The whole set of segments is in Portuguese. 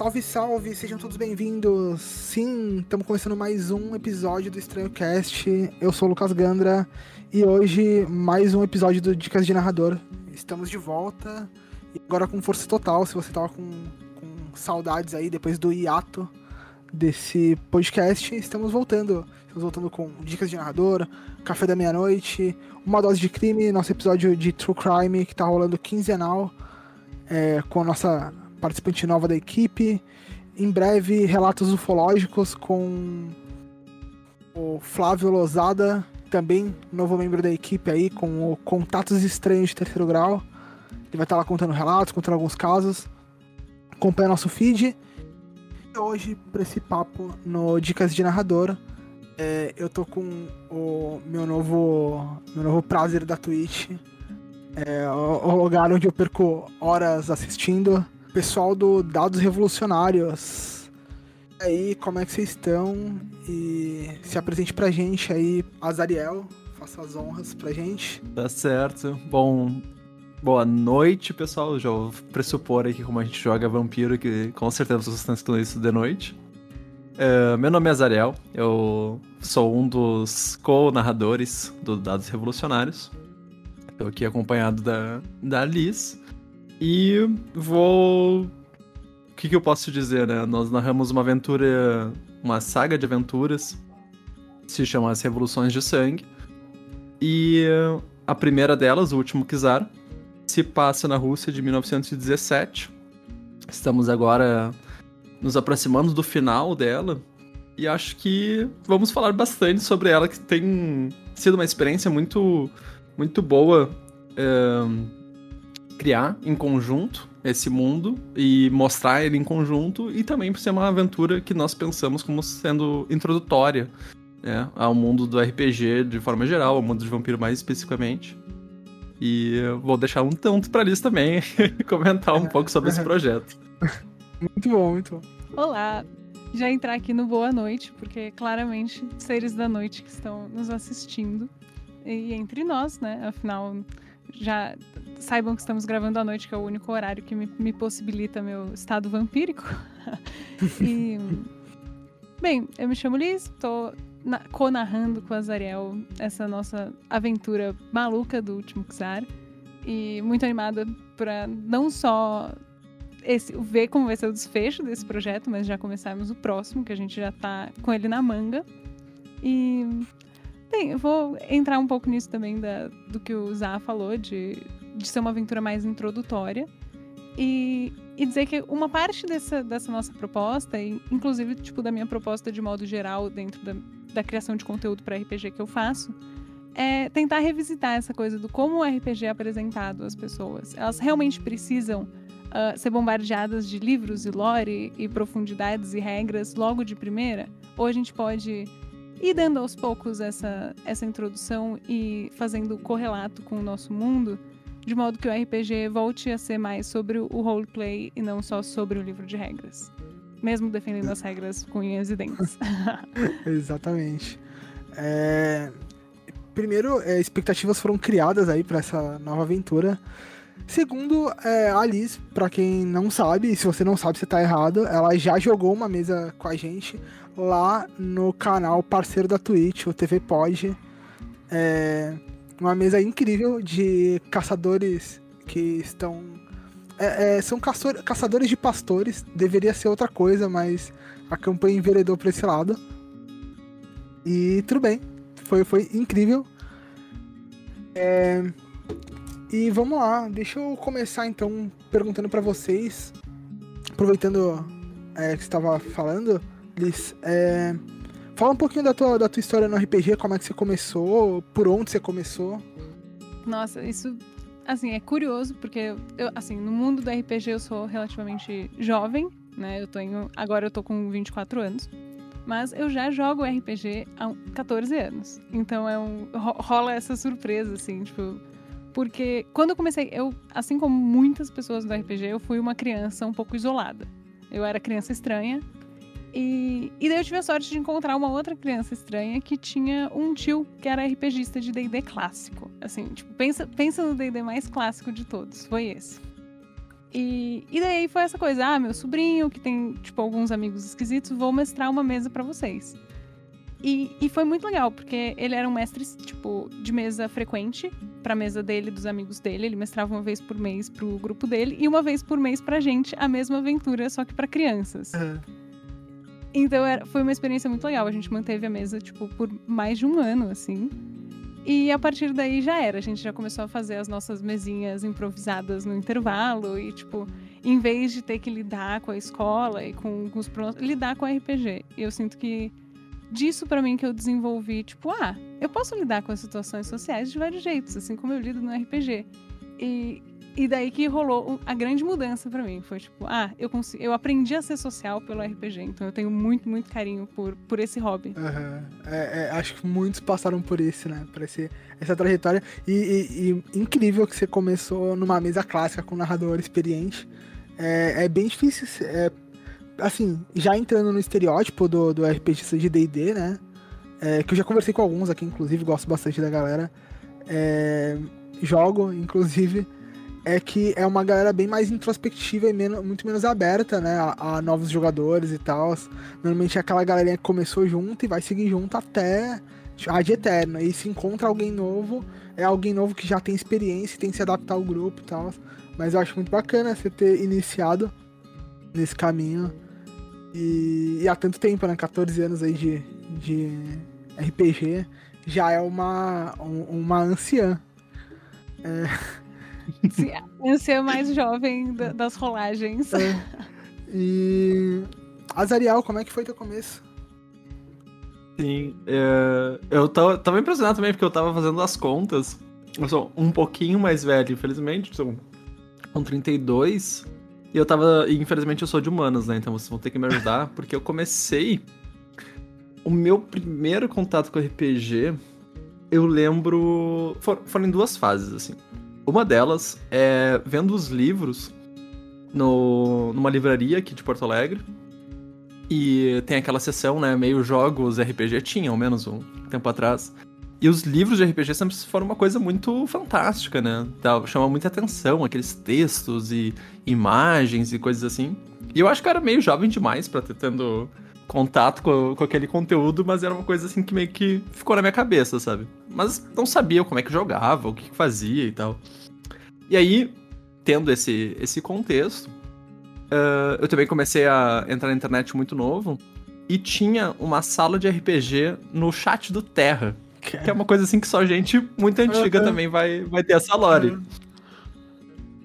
Salve, salve, sejam todos bem-vindos. Sim, estamos começando mais um episódio do Estranho Cast. Eu sou o Lucas Gandra e hoje mais um episódio do Dicas de Narrador. Estamos de volta e agora com força total. Se você tava com, com saudades aí depois do hiato desse podcast, estamos voltando. Estamos voltando com Dicas de Narrador, Café da Meia-Noite, Uma Dose de Crime, nosso episódio de True Crime que tá rolando quinzenal é, com a nossa participante nova da equipe. Em breve, relatos ufológicos com o Flávio Lozada, também novo membro da equipe aí, com o Contatos Estranhos de Terceiro Grau. Ele vai estar lá contando relatos, contando alguns casos. Acompanhe nosso feed. E hoje, para esse papo no Dicas de Narrador, é, eu tô com o meu novo, meu novo prazer da Twitch. É, o, o lugar onde eu perco horas assistindo pessoal do Dados Revolucionários. E aí, como é que vocês estão? E se apresente pra gente aí, Azariel, faça as honras pra gente. Tá certo. Bom, boa noite, pessoal. Já vou pressupor aqui como a gente joga vampiro, que com certeza vocês estão escutando isso de noite. Uh, meu nome é Azariel, eu sou um dos co-narradores do Dados Revolucionários. Estou aqui acompanhado da, da Liz. E vou. O que, que eu posso dizer, né? Nós narramos uma aventura, uma saga de aventuras, se chama As Revoluções de Sangue. E a primeira delas, o último Kizar, se passa na Rússia de 1917. Estamos agora nos aproximando do final dela. E acho que vamos falar bastante sobre ela, que tem sido uma experiência muito, muito boa. É criar em conjunto esse mundo e mostrar ele em conjunto e também por ser uma aventura que nós pensamos como sendo introdutória né, ao mundo do RPG de forma geral, ao mundo de vampiro mais especificamente. E eu vou deixar um tanto pra Liz também comentar um pouco sobre esse projeto. Muito bom, muito bom. Olá! Já entrar aqui no Boa Noite, porque claramente seres da noite que estão nos assistindo. E entre nós, né? Afinal, já saibam que estamos gravando à noite, que é o único horário que me, me possibilita meu estado vampírico. e. Bem, eu me chamo Liz, na, co-narrando com a Zariel essa nossa aventura maluca do último Xar. E muito animada para não só esse, ver como vai ser o desfecho desse projeto, mas já começarmos o próximo, que a gente já tá com ele na manga. E Bem, eu vou entrar um pouco nisso também da, do que o Zá falou, de, de ser uma aventura mais introdutória. E, e dizer que uma parte dessa, dessa nossa proposta, e inclusive tipo da minha proposta de modo geral dentro da, da criação de conteúdo para RPG que eu faço, é tentar revisitar essa coisa do como o RPG é apresentado às pessoas. Elas realmente precisam uh, ser bombardeadas de livros e lore e profundidades e regras logo de primeira? Ou a gente pode e dando aos poucos essa, essa introdução e fazendo correlato com o nosso mundo, de modo que o RPG volte a ser mais sobre o roleplay e não só sobre o livro de regras. Mesmo defendendo as regras com unhas e dentes. Exatamente. É... Primeiro, é, expectativas foram criadas aí para essa nova aventura. Segundo, é, a Alice, para quem não sabe, se você não sabe, você tá errado, ela já jogou uma mesa com a gente lá no canal parceiro da Twitch, o TV Pod. É uma mesa incrível de caçadores que estão. É, é, são caçador, caçadores de pastores, deveria ser outra coisa, mas a campanha enveredou para esse lado. E tudo bem, foi, foi incrível. É, e vamos lá, deixa eu começar então perguntando para vocês, aproveitando é, que estava falando, Liz, é, fala um pouquinho da tua, da tua história no RPG, como é que você começou, por onde você começou. Nossa, isso, assim, é curioso, porque, eu, assim, no mundo do RPG eu sou relativamente jovem, né, eu tenho, agora eu tô com 24 anos, mas eu já jogo RPG há 14 anos, então é um, rola essa surpresa, assim, tipo... Porque quando eu comecei, eu, assim como muitas pessoas do RPG, eu fui uma criança um pouco isolada. Eu era criança estranha, e, e daí eu tive a sorte de encontrar uma outra criança estranha que tinha um tio que era RPGista de D&D clássico. Assim, tipo, pensa, pensa no D&D mais clássico de todos. Foi esse. E, e daí foi essa coisa, ah, meu sobrinho, que tem, tipo, alguns amigos esquisitos, vou mestrar uma mesa para vocês. E, e foi muito legal, porque ele era um mestre, tipo, de mesa frequente pra mesa dele, dos amigos dele. Ele mestrava uma vez por mês pro grupo dele e uma vez por mês pra gente a mesma aventura, só que pra crianças. Aham. Então era, foi uma experiência muito legal. A gente manteve a mesa, tipo, por mais de um ano, assim. E a partir daí já era. A gente já começou a fazer as nossas mesinhas improvisadas no intervalo. E, tipo, em vez de ter que lidar com a escola e com, com os problemas, lidar com RPG. Eu sinto que disso pra mim que eu desenvolvi, tipo, ah, eu posso lidar com as situações sociais de vários jeitos, assim como eu lido no RPG. E, e daí que rolou a grande mudança pra mim. Foi tipo, ah, eu, consigo, eu aprendi a ser social pelo RPG. Então eu tenho muito, muito carinho por, por esse hobby. Aham. É, é, acho que muitos passaram por isso, né? Por esse, essa trajetória. E, e- e incrível que você começou numa mesa clássica com um narrador experiente. É, é bem difícil. é, assim, já entrando no estereótipo do, do RPGista de DD, né? É, que eu já conversei com alguns aqui, inclusive, gosto bastante da galera. É, jogo, inclusive. É que é uma galera bem mais introspectiva e menos- muito menos aberta, né? A, a novos jogadores e tal. Normalmente é aquela galerinha que começou junto e vai seguir junto até a de eterno. E se encontra alguém novo, é alguém novo que já tem experiência e tem que se adaptar ao grupo e tal. Mas eu acho muito bacana você ter iniciado nesse caminho. E, e há tanto tempo, né? 14 anos aí de, de RPG. Já é uma, um- uma anciã. Sim, eu ser a mais jovem da- das rolagens. É. E. Azariel, como é que foi teu começo? Sim, é, eu tava, tava impressionado também, porque eu tava fazendo as contas. Eu sou um pouquinho mais velho, infelizmente, sou com 32. E eu tava. E infelizmente eu sou de humanas, né? Então vocês vão ter que me ajudar, porque eu comecei. O meu primeiro contato com RPG, eu lembro. for- foram em duas fases, assim. Uma delas é vendo os livros no, numa livraria aqui de Porto Alegre. E tem aquela sessão, né? Meio jogos RPG, tinha, ao menos um tempo atrás. E os livros de RPG sempre foram uma coisa muito fantástica, né? Chama muita atenção, aqueles textos e imagens e coisas assim. E eu acho que eu era meio jovem demais pra ter tendo contato com, com aquele conteúdo, mas era uma coisa assim que meio que ficou na minha cabeça, sabe? Mas não sabia como é que jogava, o que, que fazia e tal. E aí, tendo esse, esse contexto, ah, eu também comecei a entrar na internet muito novo e tinha uma sala de RPG no chat do Terra, que é uma coisa assim que só gente muito antiga Aham. também vai, vai ter essa lore.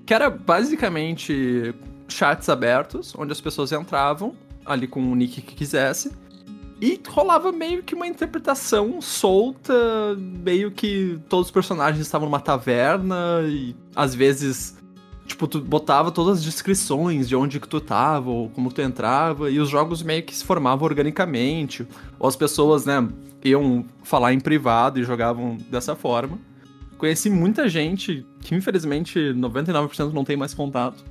Que era basicamente chats abertos, onde as pessoas entravam, ali com o nick que quisesse, e rolava meio que uma interpretação solta, meio que todos os personagens estavam numa taverna, e às vezes, tipo, tu botava todas as descrições de onde que tu tava, ou como tu entrava, e os jogos meio que se formavam organicamente, ou as pessoas, né, iam falar em privado e jogavam dessa forma. Conheci muita gente que, infelizmente, 99% não tem mais contato.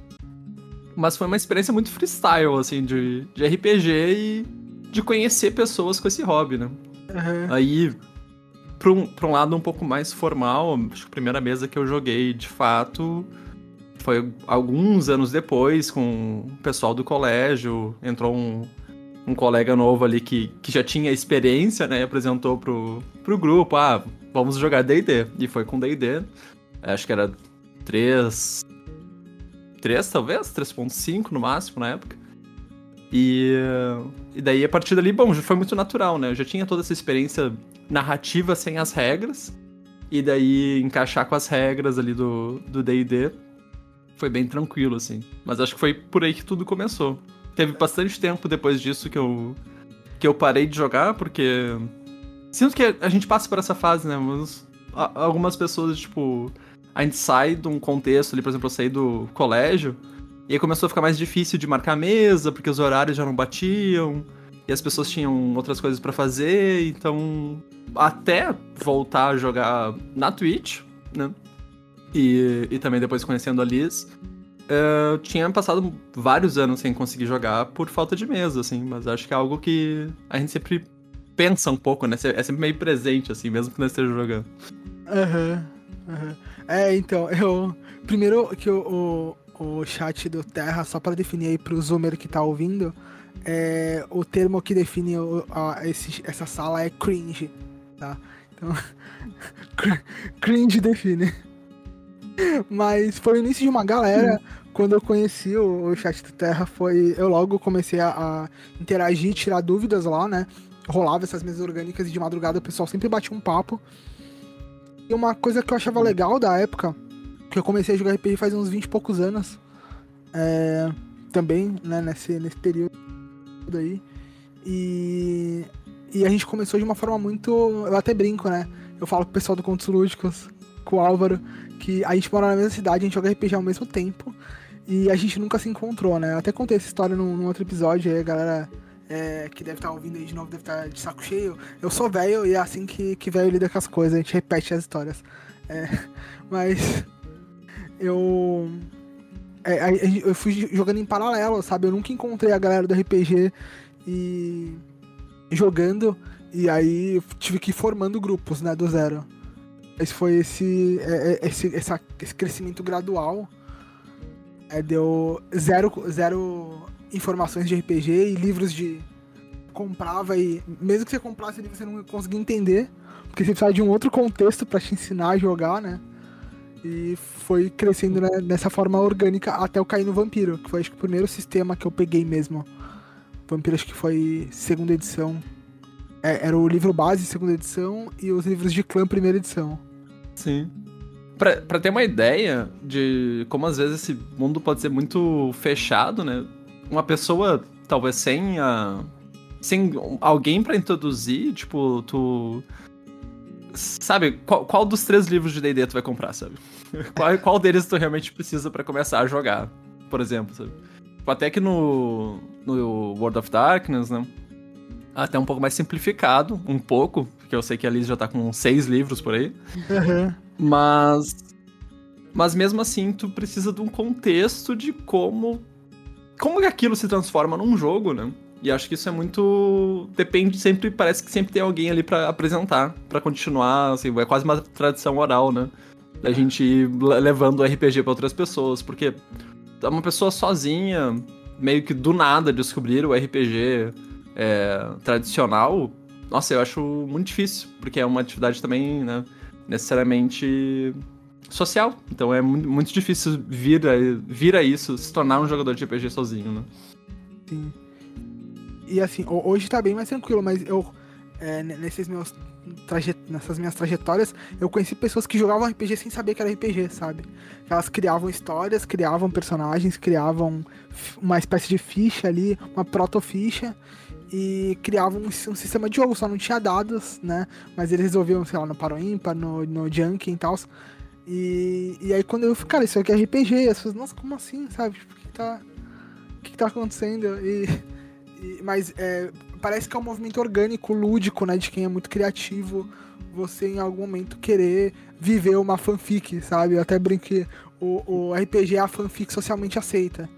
Mas foi uma experiência muito freestyle, assim, de, de RPG e de conhecer pessoas com esse hobby, né? Aham. Aí, pra um, pra um lado um pouco mais formal, acho que a primeira mesa que eu joguei, de fato, foi alguns anos depois, com o pessoal do colégio. Entrou um, um colega novo ali que, que já tinha experiência, né? E apresentou pro, pro grupo, ah, vamos jogar D&D. E foi com D&D. Acho que era 3... 3, talvez? 3.5 no máximo, na época. E, e daí, a partir dali, bom, já foi muito natural, né? Eu já tinha toda essa experiência narrativa sem as regras. E daí, encaixar com as regras ali do D&D foi bem tranquilo, assim. Mas acho que foi por aí que tudo começou. Teve bastante tempo depois disso que eu, que eu parei de jogar, porque... Sinto que a gente passa por essa fase, né? Mas algumas pessoas, tipo... A gente sai de um contexto ali, por exemplo, eu saí do colégio... E aí começou a ficar mais difícil de marcar mesa, porque os horários já não batiam, e as pessoas tinham outras coisas pra fazer, então até voltar a jogar na Twitch, né? E, e também depois conhecendo a Liz, eh, eu tinha passado vários anos sem conseguir jogar por falta de mesa, assim, mas acho que é algo que a gente sempre pensa um pouco, né? É sempre meio presente, assim, mesmo que não esteja jogando. Aham, aham. É, então, eu. Primeiro que o, o, o chat do Terra, só para definir aí pro zoomer que tá ouvindo, é, o termo que define o, a, esse, essa sala é cringe, tá? Então, cringe define. Mas foi o início de uma galera. Quando eu conheci o, o chat do Terra, foi. Eu logo comecei a, a interagir, tirar dúvidas lá, né? Rolava essas mesas orgânicas e de madrugada o pessoal sempre batia um papo. E uma coisa que eu achava legal da época, que eu comecei a jogar RPG faz uns 20 e poucos anos. É, também, né, nesse, nesse período aí. E, e a gente começou de uma forma muito. Eu até brinco, né? Eu falo com o pessoal do Contos Lúdicos, com o Álvaro, que a gente mora na mesma cidade, a gente joga RPG ao mesmo tempo. E a gente nunca se encontrou, né? Eu até contei essa história num, num outro episódio aí, a galera é, que deve estar tá ouvindo aí de novo, deve estar tá de saco cheio. Eu sou velho e é assim que, que velho lida com as coisas, a gente repete as histórias. É, mas eu. É, eu fui jogando em paralelo, sabe? Eu nunca encontrei a galera do RPG e jogando, e aí tive que ir formando grupos, né, do zero. Esse foi esse, é, é, esse, essa, esse crescimento gradual. É, deu zero, zero informações de RPG e livros de. Comprava e. Mesmo que você comprasse livro, você não conseguia entender. Porque você precisava de um outro contexto para te ensinar a jogar, né? E foi crescendo né, nessa forma orgânica até eu cair no Vampiro, que foi acho que o primeiro sistema que eu peguei mesmo. Vampiro acho que foi segunda edição. É, era o livro base, segunda edição, e os livros de clã, primeira edição. Sim. Pra, pra ter uma ideia de como às vezes esse mundo pode ser muito fechado, né? Uma pessoa, talvez sem a. Sem alguém para introduzir, tipo, tu. Sabe, qual, qual dos três livros de DD tu vai comprar, sabe? qual, qual deles tu realmente precisa para começar a jogar, por exemplo, sabe? Tipo, até que no, no World of Darkness, né? Até um pouco mais simplificado, um pouco, porque eu sei que a Liz já tá com seis livros por aí. Uhum. Mas. Mas mesmo assim, tu precisa de um contexto de como. Como que aquilo se transforma num jogo, né? E acho que isso é muito. Depende sempre, parece que sempre tem alguém ali para apresentar, para continuar, assim, é quase uma tradição oral, né? Da gente ir levando o RPG para outras pessoas, porque uma pessoa sozinha, meio que do nada descobrir o RPG é, tradicional, nossa, eu acho muito difícil, porque é uma atividade também, né, necessariamente social. Então é muito, difícil vir a, vir a isso, se tornar um jogador de RPG sozinho, né? Sim. E assim, hoje tá bem mais tranquilo, mas eu, é, nesses meus trajet... nessas minhas trajetórias, eu conheci pessoas que jogavam RPG sem saber que era RPG, sabe? Elas criavam histórias, criavam personagens, criavam uma espécie de ficha ali, uma proto-ficha, e criavam um, um, sistema de jogo, só não tinha dados, né? Mas eles resolviam, sei lá, no Paro Ímpar, no, no Junkie e tal. E, e aí quando eu cara, isso aqui é RPG, as pessoas, nossa, como assim, sabe? Tipo, o que, que tá. O que, que tá acontecendo? E, e mas é, parece que é um movimento orgânico, lúdico, né? De quem é muito criativo. Você em algum momento querer viver uma fanfic, sabe? Eu até brinquei. O, o RPG é a fanfic socialmente aceita.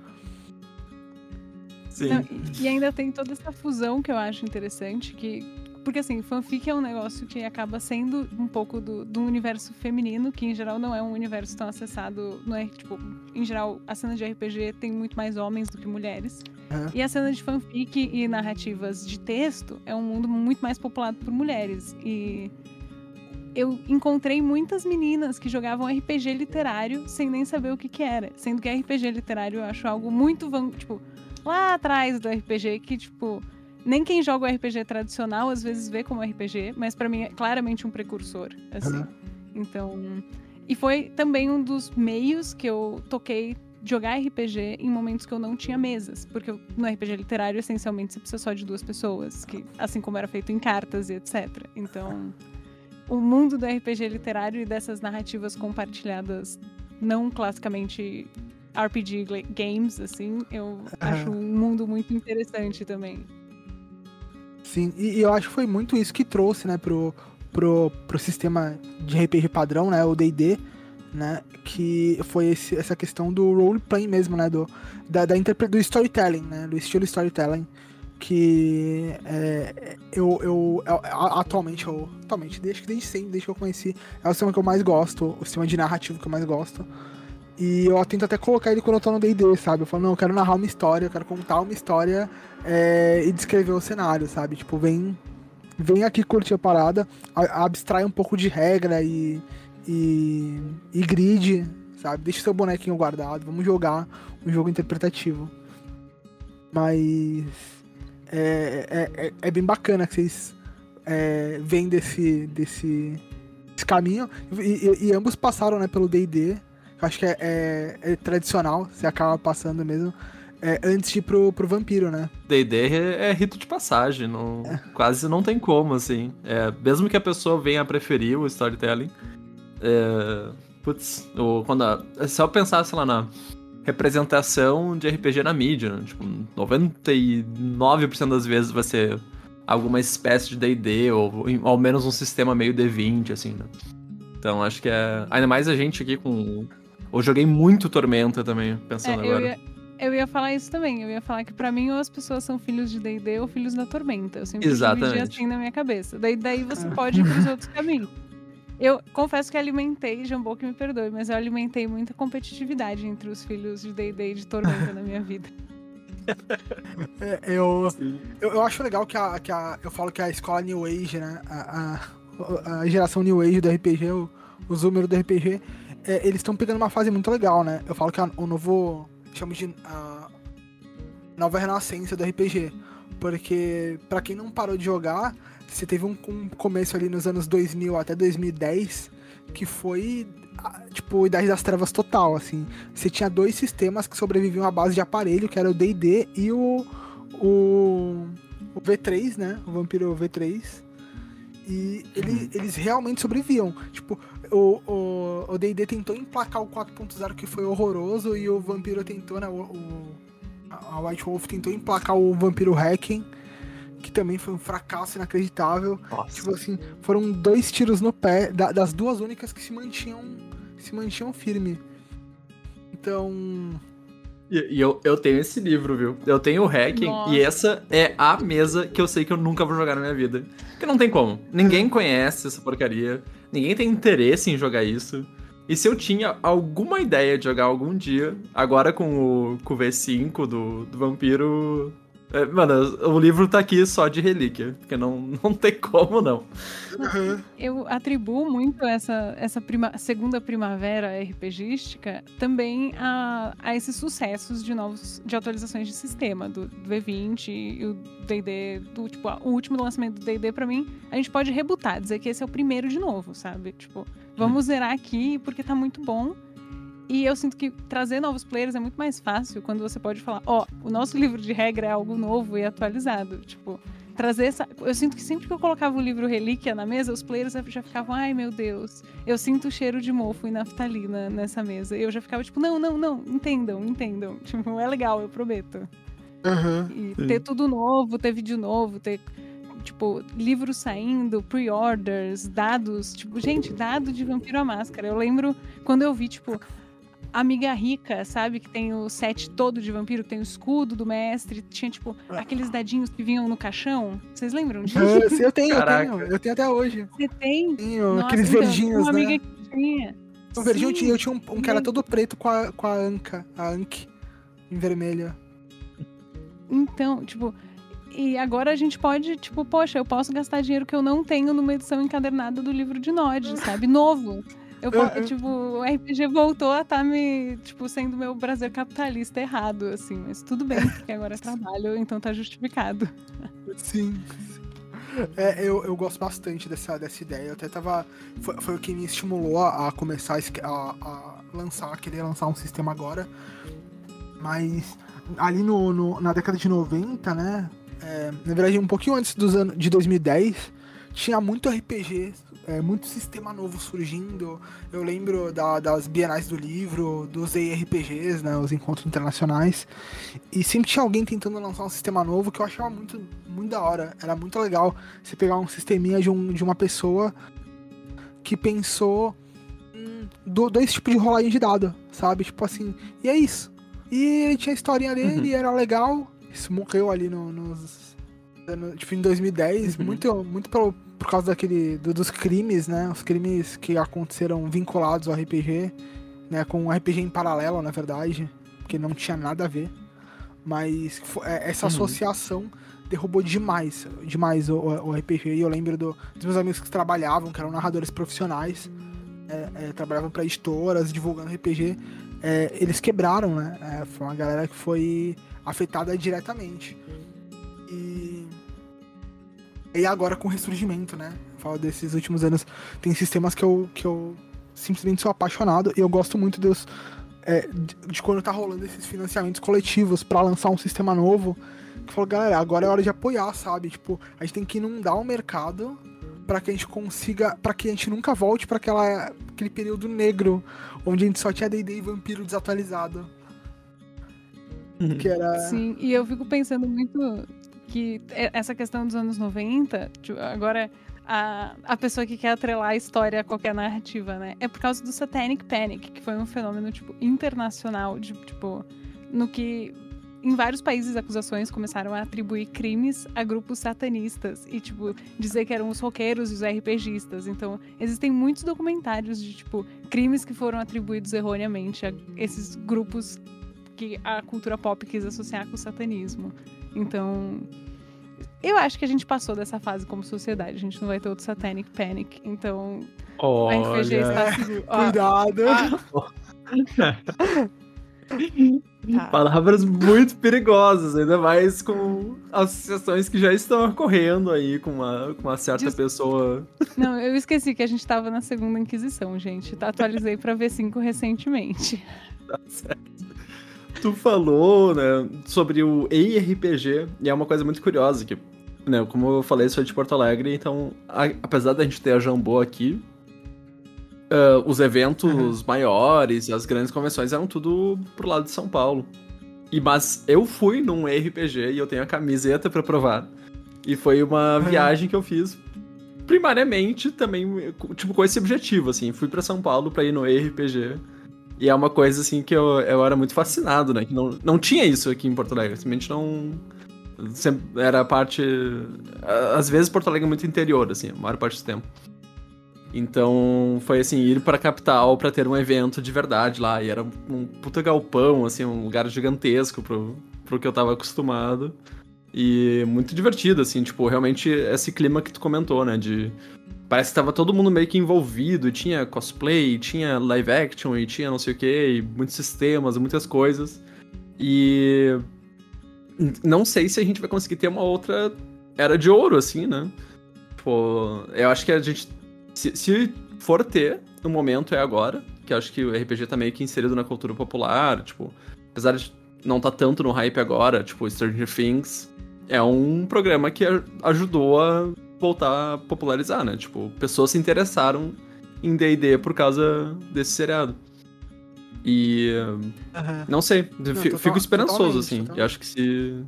Sim. Não, e ainda tem toda essa fusão que eu acho interessante, que porque assim, fanfic é um negócio que acaba sendo um pouco do, do universo feminino, que em geral não é um universo tão acessado, não é, tipo, em geral, a cena de RPG tem muito mais homens do que mulheres. Uhum. E a cena de fanfic e narrativas de texto é um mundo muito mais populado por mulheres. E eu encontrei muitas meninas que jogavam RPG literário sem nem saber o que que era. Sendo que RPG literário eu acho algo muito, tipo, lá atrás do RPG que, tipo, nem quem joga o RPG tradicional às vezes vê como RPG, mas para mim é claramente um precursor, assim. Uhum. Então, e foi também um dos meios que eu toquei jogar RPG em momentos que eu não tinha mesas, porque no RPG literário essencialmente você precisa só de duas pessoas, que assim como era feito em cartas e etc. Então, o mundo do RPG literário e dessas narrativas compartilhadas não classicamente RPG games, assim, eu acho um mundo muito interessante também. Sim, e, e, eu acho que foi muito isso que trouxe, né, pro, pro, pro sistema de RPG padrão, né, o D&D, né, que foi esse, essa questão do roleplay mesmo, né, do, da, da do storytelling, né, do estilo storytelling, que é, eu, eu, eu, atualmente, eu, atualmente, desde, desde sempre, desde que eu conheci, é o sistema que eu mais gosto, o sistema de narrativo que eu mais gosto, E eu tento até colocar ele quando eu tô no D&D, sabe? Eu falo, não, eu quero narrar uma história, eu quero contar uma história é, e descrever o cenário, sabe? Tipo, vem, vem aqui curtir a parada, a, abstrai um pouco de regra e, e, e grid, sabe? Deixa o seu bonequinho guardado, vamos jogar um jogo interpretativo. Mas é, é, é, é bem bacana que vocês é, vêm desse, desse, desse caminho. E, e, e, ambos passaram né, pelo D&D, acho que é, é, é, tradicional, você acaba passando mesmo. É, antes de ir pro, pro vampiro, né? D&D é, é, rito de passagem, não, é. quase não tem como, assim. É, mesmo que a pessoa venha a preferir o storytelling, é, putz, ou quando a, se eu pensasse lá na representação de RPG na mídia, né? tipo, 99% das vezes vai ser alguma espécie de D&D ou ao menos um sistema meio D20, assim, né? Então acho que é... Ainda mais a gente aqui com eu joguei muito Tormenta também, pensando é, eu agora. Ia, eu ia falar isso também. Eu ia falar que para mim ou as pessoas são filhos de D&D ou filhos da Tormenta. Eu sempre dividi assim na minha cabeça. Daí, daí você pode ir pros outros caminhos. Eu confesso que alimentei, Jambô que me perdoe, mas eu alimentei muita competitividade entre os filhos de D&D e de Tormenta na minha vida. É, eu, eu, eu, acho legal que a, que a. Eu falo que a escola New Age, né? A, a, a geração New Age do RPG, o, os números do RPG, é, eles estão pegando uma fase muito legal, né? Eu falo que a, o novo. chamo de. a nova renascença do RPG. Porque, para quem não parou de jogar, você teve um, um, começo ali nos anos 2000 até 2010 que foi tipo Idade das Trevas total, assim. Você tinha dois sistemas que sobreviviam à base de aparelho, que era o D&D e o, o, o V3, né? O Vampiro V3. E ele, uhum. eles realmente sobreviviam. Tipo, o D&D tentou emplacar o 4.0 que foi horroroso e o Vampiro tentou, né? O, o, a White Wolf tentou emplacar o Vampiro Hacking, que também foi um fracasso inacreditável. Nossa. Tipo assim, foram dois tiros no pé da, das duas únicas que se mantinham se mantinham firme. Então, e, e, eu, eu tenho esse livro, viu? Eu tenho o Hacking Nossa. e essa é a mesa que eu sei que eu nunca vou jogar na minha vida. Porque não tem como. Ninguém conhece essa porcaria. Ninguém tem interesse em jogar isso. E se eu tinha alguma ideia de jogar algum dia, agora com o, com o V5 do, do Vampiro, mano, o livro tá aqui só de relíquia, porque não, não tem como não. Eu atribuo muito essa, essa prima, segunda primavera RPGística também a, a esses sucessos de novos de atualizações de sistema, do, do V20 e o D&D, do tipo, o último lançamento do D&D para mim, a gente pode rebutar, dizer que esse é o primeiro de novo, sabe? Tipo, vamos zerar aqui porque tá muito bom e eu sinto que trazer novos players é muito mais fácil quando você pode falar, ó, oh, o nosso livro de regra é algo novo e atualizado. Tipo, trazer essa. Eu sinto que sempre que eu colocava o livro Relíquia na mesa, os players já ficavam, ai meu Deus, eu sinto o cheiro de mofo e naftalina nessa mesa. E eu já ficava tipo, não, não, não, entendam, entendam. Tipo, é legal, eu prometo. Uhum, e sim. ter tudo novo, ter vídeo novo, ter tipo, livros saindo, pre-orders, dados, tipo, gente, dado de Vampiro à Máscara. Eu lembro quando eu vi, tipo, Amiga Rica, sabe? Que tem o set todo de vampiro, tem o escudo do mestre, tinha, tipo, ah. aqueles dadinhos que vinham no caixão. Vocês lembram disso? Sim, eu tenho, Caraca. eu tenho. Eu tenho até hoje. Você tem? Tenho, Nossa, aqueles então, verdinhos, uma né? amiga que tinha. O verdinho tinha, eu tinha um, um que era todo preto com a, com a anca, a anque, em vermelho. Então, tipo, e agora a gente pode, tipo, poxa, eu posso gastar dinheiro que eu não tenho numa edição encadernada do livro de Nod, sabe? Novo. Eu, uhum. tipo, o RPG voltou a estar tá me, tipo, sendo meu prazer capitalista errado, assim. Mas tudo bem, porque agora é trabalho, então tá justificado. Sim. É, eu, eu gosto bastante dessa, dessa ideia. Eu até tava. Foi, foi o que me estimulou a, a começar a, a, lançar, querer lançar um sistema agora. Mas ali no, no na década de 90, né? É, na verdade, um pouquinho antes dos anos de 2010, tinha muito RPG é, muito sistema novo surgindo. Eu lembro da, das bienais do livro, dos ERPGs, né, os encontros internacionais. E sempre tinha alguém tentando lançar um sistema novo que eu achava muito, muito da hora. Era muito legal você pegar um sisteminha de, um, de uma pessoa que pensou em dois tipos de rolagem de dado, sabe? Tipo assim, e é isso. E ele tinha a historinha dele, uhum. era legal. Isso morreu ali no, nos tipo, em 2010, uhum. muito, muito pelo, por causa daquele do, dos crimes, né? Os crimes que aconteceram vinculados ao RPG. né, com um RPG em paralelo, na verdade, porque não tinha nada a ver. Mas é, essa uhum. associação derrubou demais, demais o, o, RPG. E eu lembro do, dos meus amigos que trabalhavam, que eram narradores profissionais, é, é, trabalhavam para editoras, divulgando RPG. É, eles quebraram, né? É, foi uma galera que foi afetada diretamente. E, agora com o ressurgimento, né? Falo desses últimos anos, tem sistemas que eu, que eu simplesmente sou apaixonado e eu gosto muito dos, é, de, de, quando tá rolando esses financiamentos coletivos para lançar um sistema novo. Que falou, galera, agora é hora de apoiar, sabe? Tipo, a gente tem que inundar o mercado para que a gente consiga, para que a gente nunca volte para aquela aquele período negro onde a gente só tinha D&D e vampiro desatualizado. Uhum. Que era Sim, e eu fico pensando muito que essa questão dos anos 90, tipo, agora a, a pessoa que quer atrelar a história a qualquer narrativa, né? É por causa do Satanic Panic, que foi um fenômeno, tipo, internacional, de, tipo, no que em vários países acusações começaram a atribuir crimes a grupos satanistas e, tipo, dizer que eram os roqueiros e os RPGistas. Então, existem muitos documentários de, tipo, crimes que foram atribuídos erroneamente a esses grupos que a cultura pop quis associar com o satanismo. Então, eu acho que a gente passou dessa fase como sociedade. A gente não vai ter outro Satanic Panic. Então, Olha. a RPG está seguro. Cuidado! Ah. Tá. Palavras muito perigosas, ainda mais com associações que já estão ocorrendo aí com uma, com uma certa Des... pessoa. Não, eu esqueci que a gente estava na segunda Inquisição, gente. Tá, atualizei pra V5 recentemente. Tá certo tu falou, né, sobre o EIRPG, e é uma coisa muito curiosa, que, né, como eu falei, sou de Porto Alegre, então, a, apesar da gente ter a Jambô aqui, uh, os eventos uhum. maiores, as grandes convenções eram tudo pro lado de São Paulo. E, mas eu fui num RPG e eu tenho a camiseta para provar. E foi uma uhum. viagem que eu fiz primariamente também, tipo, com esse objetivo, assim. Fui para São Paulo para ir no RPG e é uma coisa, assim, que eu, eu era muito fascinado, né? Que não, não tinha isso aqui em Porto Alegre. Simplesmente não. Sempre era parte. Às vezes Porto Alegre é muito interior, assim, a maior parte do tempo. Então foi assim, ir pra capital para ter um evento de verdade lá. E era um puta galpão, assim, um lugar gigantesco pro, pro que eu tava acostumado. E muito divertido, assim, tipo, realmente esse clima que tu comentou, né? De parece que tava todo mundo meio que envolvido, tinha cosplay, tinha live action, e tinha não sei o que, muitos sistemas, muitas coisas. E não sei se a gente vai conseguir ter uma outra era de ouro, assim, né? Tipo, eu acho que a gente. Se, se for ter, no momento é agora, que eu acho que o RPG tá meio que inserido na cultura popular, tipo, apesar de não tá tanto no hype agora, tipo, Stranger Things é um programa que ajudou a voltar a popularizar, né? Tipo, pessoas se interessaram em D&D por causa desse seriado. E uhum. não sei, não, fico total, esperançoso assim. Totalmente. Eu acho que se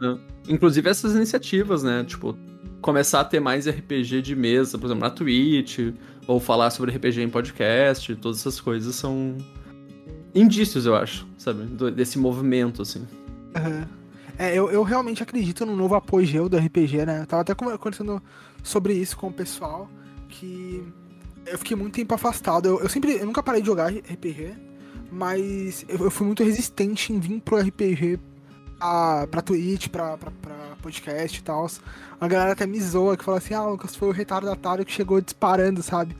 né? inclusive essas iniciativas, né, tipo, começar a ter mais RPG de mesa, por exemplo, na Twitch, ou falar sobre RPG em podcast, todas essas coisas são indícios, eu acho, sabe, desse movimento assim. Uhum. É, eu, eu realmente acredito no novo apogeu do RPG, né? Eu tava até conversando sobre isso com o pessoal, que eu fiquei muito tempo afastado. Eu, eu sempre, eu nunca parei de jogar RPG, mas eu, eu fui muito resistente em vir pro RPG a, pra Twitch, pra, pra, pra podcast e tal. A galera até me zoa, que fala assim, ah, Lucas foi o retardatário que chegou disparando, sabe?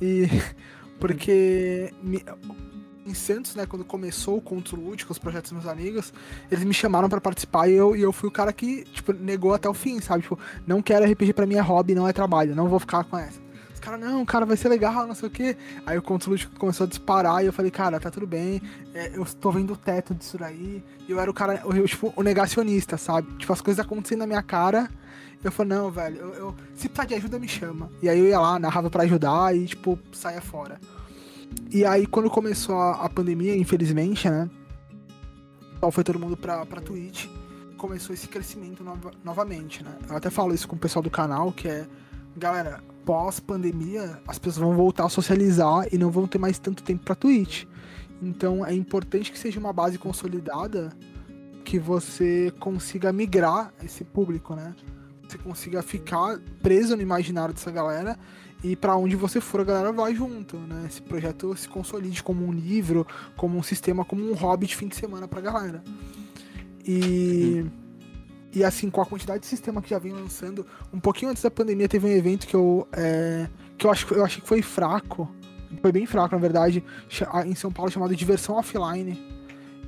E porque me, em Santos, né, quando começou o Conto Lúdico, os projetos dos meus amigos, eles me chamaram para participar e eu, e eu fui o cara que, tipo, negou até o fim, sabe? Tipo, não quero RPG pra mim é hobby, não é trabalho, não vou ficar com essa. Os caras, não, cara, vai ser legal, não sei o quê. Aí o Conto Lúdico começou a disparar e eu falei, cara, tá tudo bem, é, eu tô vendo o teto disso daí. E eu era o cara, eu, tipo, o negacionista, sabe? Tipo, as coisas acontecendo na minha cara. Eu falei, não, velho, eu, eu, se precisar de ajuda, me chama. E aí eu ia lá, narrava para ajudar e, tipo, saia fora. E aí, quando começou a, a pandemia, infelizmente, né? Foi todo mundo pra, pra Twitch. Começou esse crescimento nova, novamente, né? Eu até falo isso com o pessoal do canal, que é... Galera, pós-pandemia, as pessoas vão voltar a socializar e não vão ter mais tanto tempo pra Twitch. Então, é importante que seja uma base consolidada que você consiga migrar esse público, né? Você consiga ficar preso no imaginário dessa galera e para onde você for a galera vai junto, né? Esse projeto se consolide como um livro, como um sistema, como um hobby de fim de semana pra galera. E e assim com a quantidade de sistema que já vem lançando, um pouquinho antes da pandemia teve um evento que eu é, que eu acho eu achei que foi fraco, foi bem fraco na verdade, em São Paulo chamado Diversão Offline.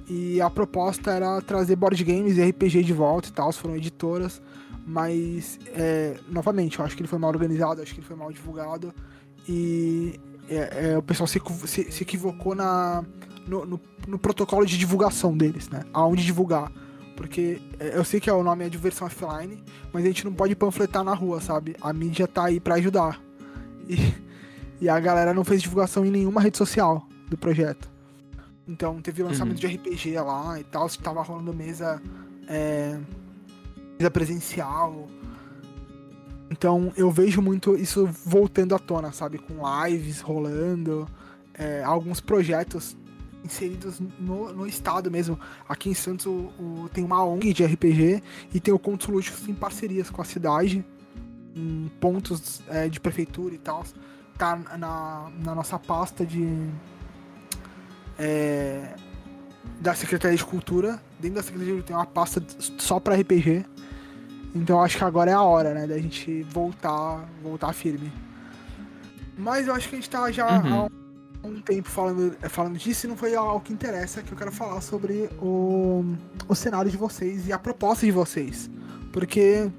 E a proposta era trazer board games e RPG de volta e tal, foram editoras mas, é, novamente, eu acho que ele foi mal organizado, acho que ele foi mal divulgado. E é, é, o pessoal se, se, se equivocou na, no, no, no, protocolo de divulgação deles, né? Aonde divulgar. Porque é, eu sei que é o nome é diversão offline, mas a gente não pode panfletar na rua, sabe? A mídia tá aí para ajudar. E, e a galera não fez divulgação em nenhuma rede social do projeto. Então teve lançamento uhum. de RPG lá e tal, tava rolando mesa. É, presencial. Então eu vejo muito isso voltando à tona, sabe? Com lives rolando, é, alguns projetos inseridos no, no, estado mesmo. Aqui em Santos o, o, tem uma ONG de RPG e tem o Contos Lúdicos em parcerias com a cidade, em pontos é, de prefeitura e tal. Tá na, na nossa pasta de. É, da Secretaria de Cultura. Dentro da Secretaria tem uma pasta só para RPG. Então acho que agora é a hora, né, da gente voltar, voltar firme. Mas eu acho que a gente tá já uhum. há um, tempo falando, falando disso e não foi algo que interessa, que eu quero falar sobre o, o cenário de vocês e a proposta de vocês. Porque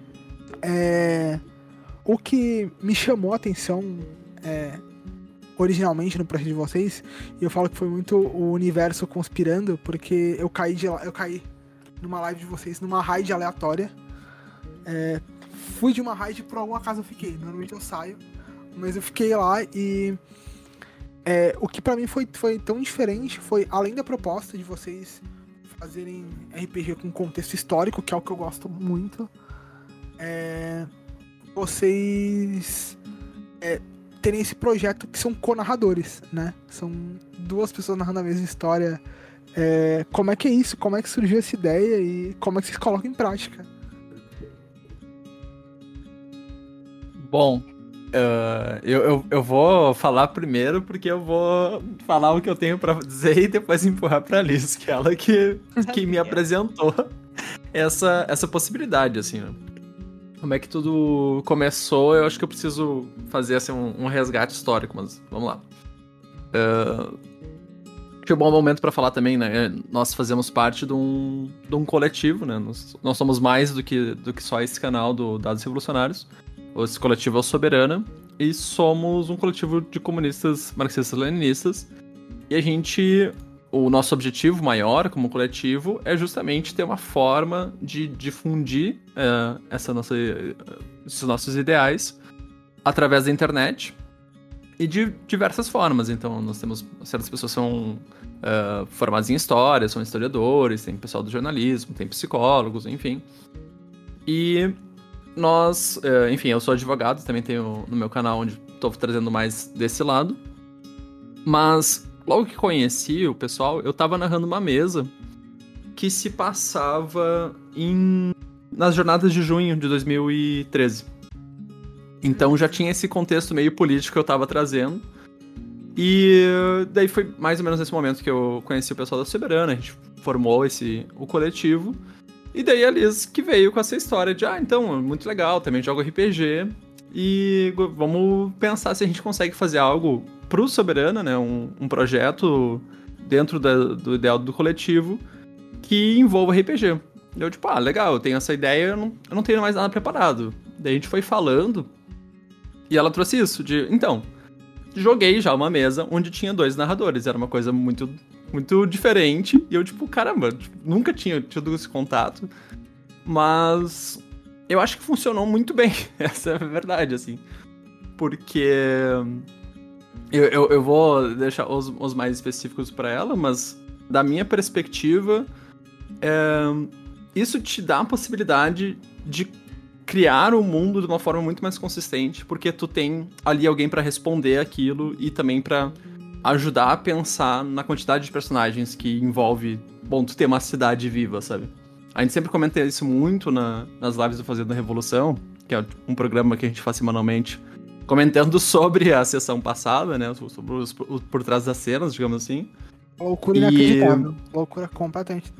é, o que me chamou a atenção é, originalmente no projeto de vocês, e eu falo que foi muito o universo conspirando, porque eu caí de eu caí numa live de vocês, numa raid aleatória é, fui de uma raid por alguma casa eu fiquei. Normalmente eu saio, mas eu fiquei lá e é, o que para mim foi, foi tão diferente foi além da proposta de vocês fazerem RPG com contexto histórico, que é o que eu gosto muito. É, vocês é, terem esse projeto que são co-narradores, né? São duas pessoas narrando a mesma história. É, como é que é isso? Como é que surgiu essa ideia e como é que vocês colocam em prática? Bom, uh, eu, eu, eu, vou falar primeiro porque eu vou falar o que eu tenho para dizer e depois empurrar pra Liz, que é ela que, que me apresentou essa, essa possibilidade, assim, né? Como é que tudo começou, eu acho que eu preciso fazer assim, um, um resgate histórico, mas vamos lá. Uh, acho que é um bom momento para falar também, né? Nós fazemos parte de um, de um coletivo, né? Nós, nós somos mais do que, do que só esse canal do Dados Revolucionários. Esse coletivo é o Soberana e somos um coletivo de comunistas marxistas-leninistas. E a gente, o nosso objetivo maior como coletivo é justamente ter uma forma de difundir uh, essa nossa, esses nossos ideais através da internet e de diversas formas. Então, nós temos certas pessoas são uh, formadas em história, são historiadores, tem pessoal do jornalismo, tem psicólogos, enfim. E nós, é, enfim, eu sou advogado, também tenho no meu canal onde estou trazendo mais desse lado. Mas logo que conheci o pessoal, eu estava narrando uma mesa que se passava em nas jornadas de junho de 2013. Então já tinha esse contexto meio político que eu estava trazendo. E daí foi mais ou menos nesse momento que eu conheci o pessoal da Soberana, a gente formou esse o coletivo. E daí a Liz que veio com essa história de, ah, então, muito legal, também jogo RPG. E vamos pensar se a gente consegue fazer algo pro Soberana, né? Um, um projeto dentro da, do ideal do coletivo que envolva RPG. Eu, tipo, ah, legal, eu tenho essa ideia, eu não, eu não tenho mais nada preparado. Daí a gente foi falando e ela trouxe isso, de, então, joguei já uma mesa onde tinha dois narradores, era uma coisa muito muito diferente. E eu, tipo, caramba, tipo, nunca tinha tido esse contato. Mas eu acho que funcionou muito bem. Essa é a verdade, assim. Porque. Eu, eu, eu vou deixar os, os mais específicos para ela, mas da minha perspectiva, é, isso te dá a possibilidade de criar o mundo de uma forma muito mais consistente, porque tu tem ali alguém para responder aquilo e também para ajudar a pensar na quantidade de personagens que envolve, bom, tu ter uma cidade viva, sabe? A gente sempre comenta isso muito na, nas lives do Fazendo Revolução, que é um programa que a gente faz semanalmente comentando sobre a sessão passada, né? Sobre os por, por trás das cenas, digamos assim. Loucura inacreditável. E... Loucura completamente.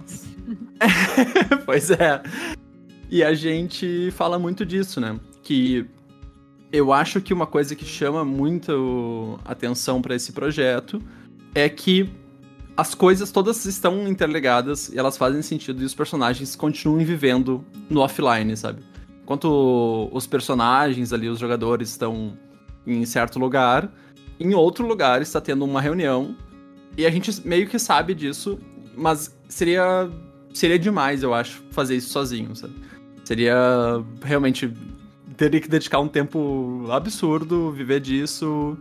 pois é. E a gente fala muito disso, né? Que eu acho que uma coisa que chama muito atenção para esse projeto é que as coisas todas estão interligadas e elas fazem sentido e os personagens continuam vivendo no offline, sabe? Enquanto os personagens ali, os jogadores estão em certo lugar, em outro lugar está tendo uma reunião e a gente meio que sabe disso, mas seria seria demais, eu acho, fazer isso sozinho, sabe? Seria realmente teria que dedicar um tempo absurdo, viver disso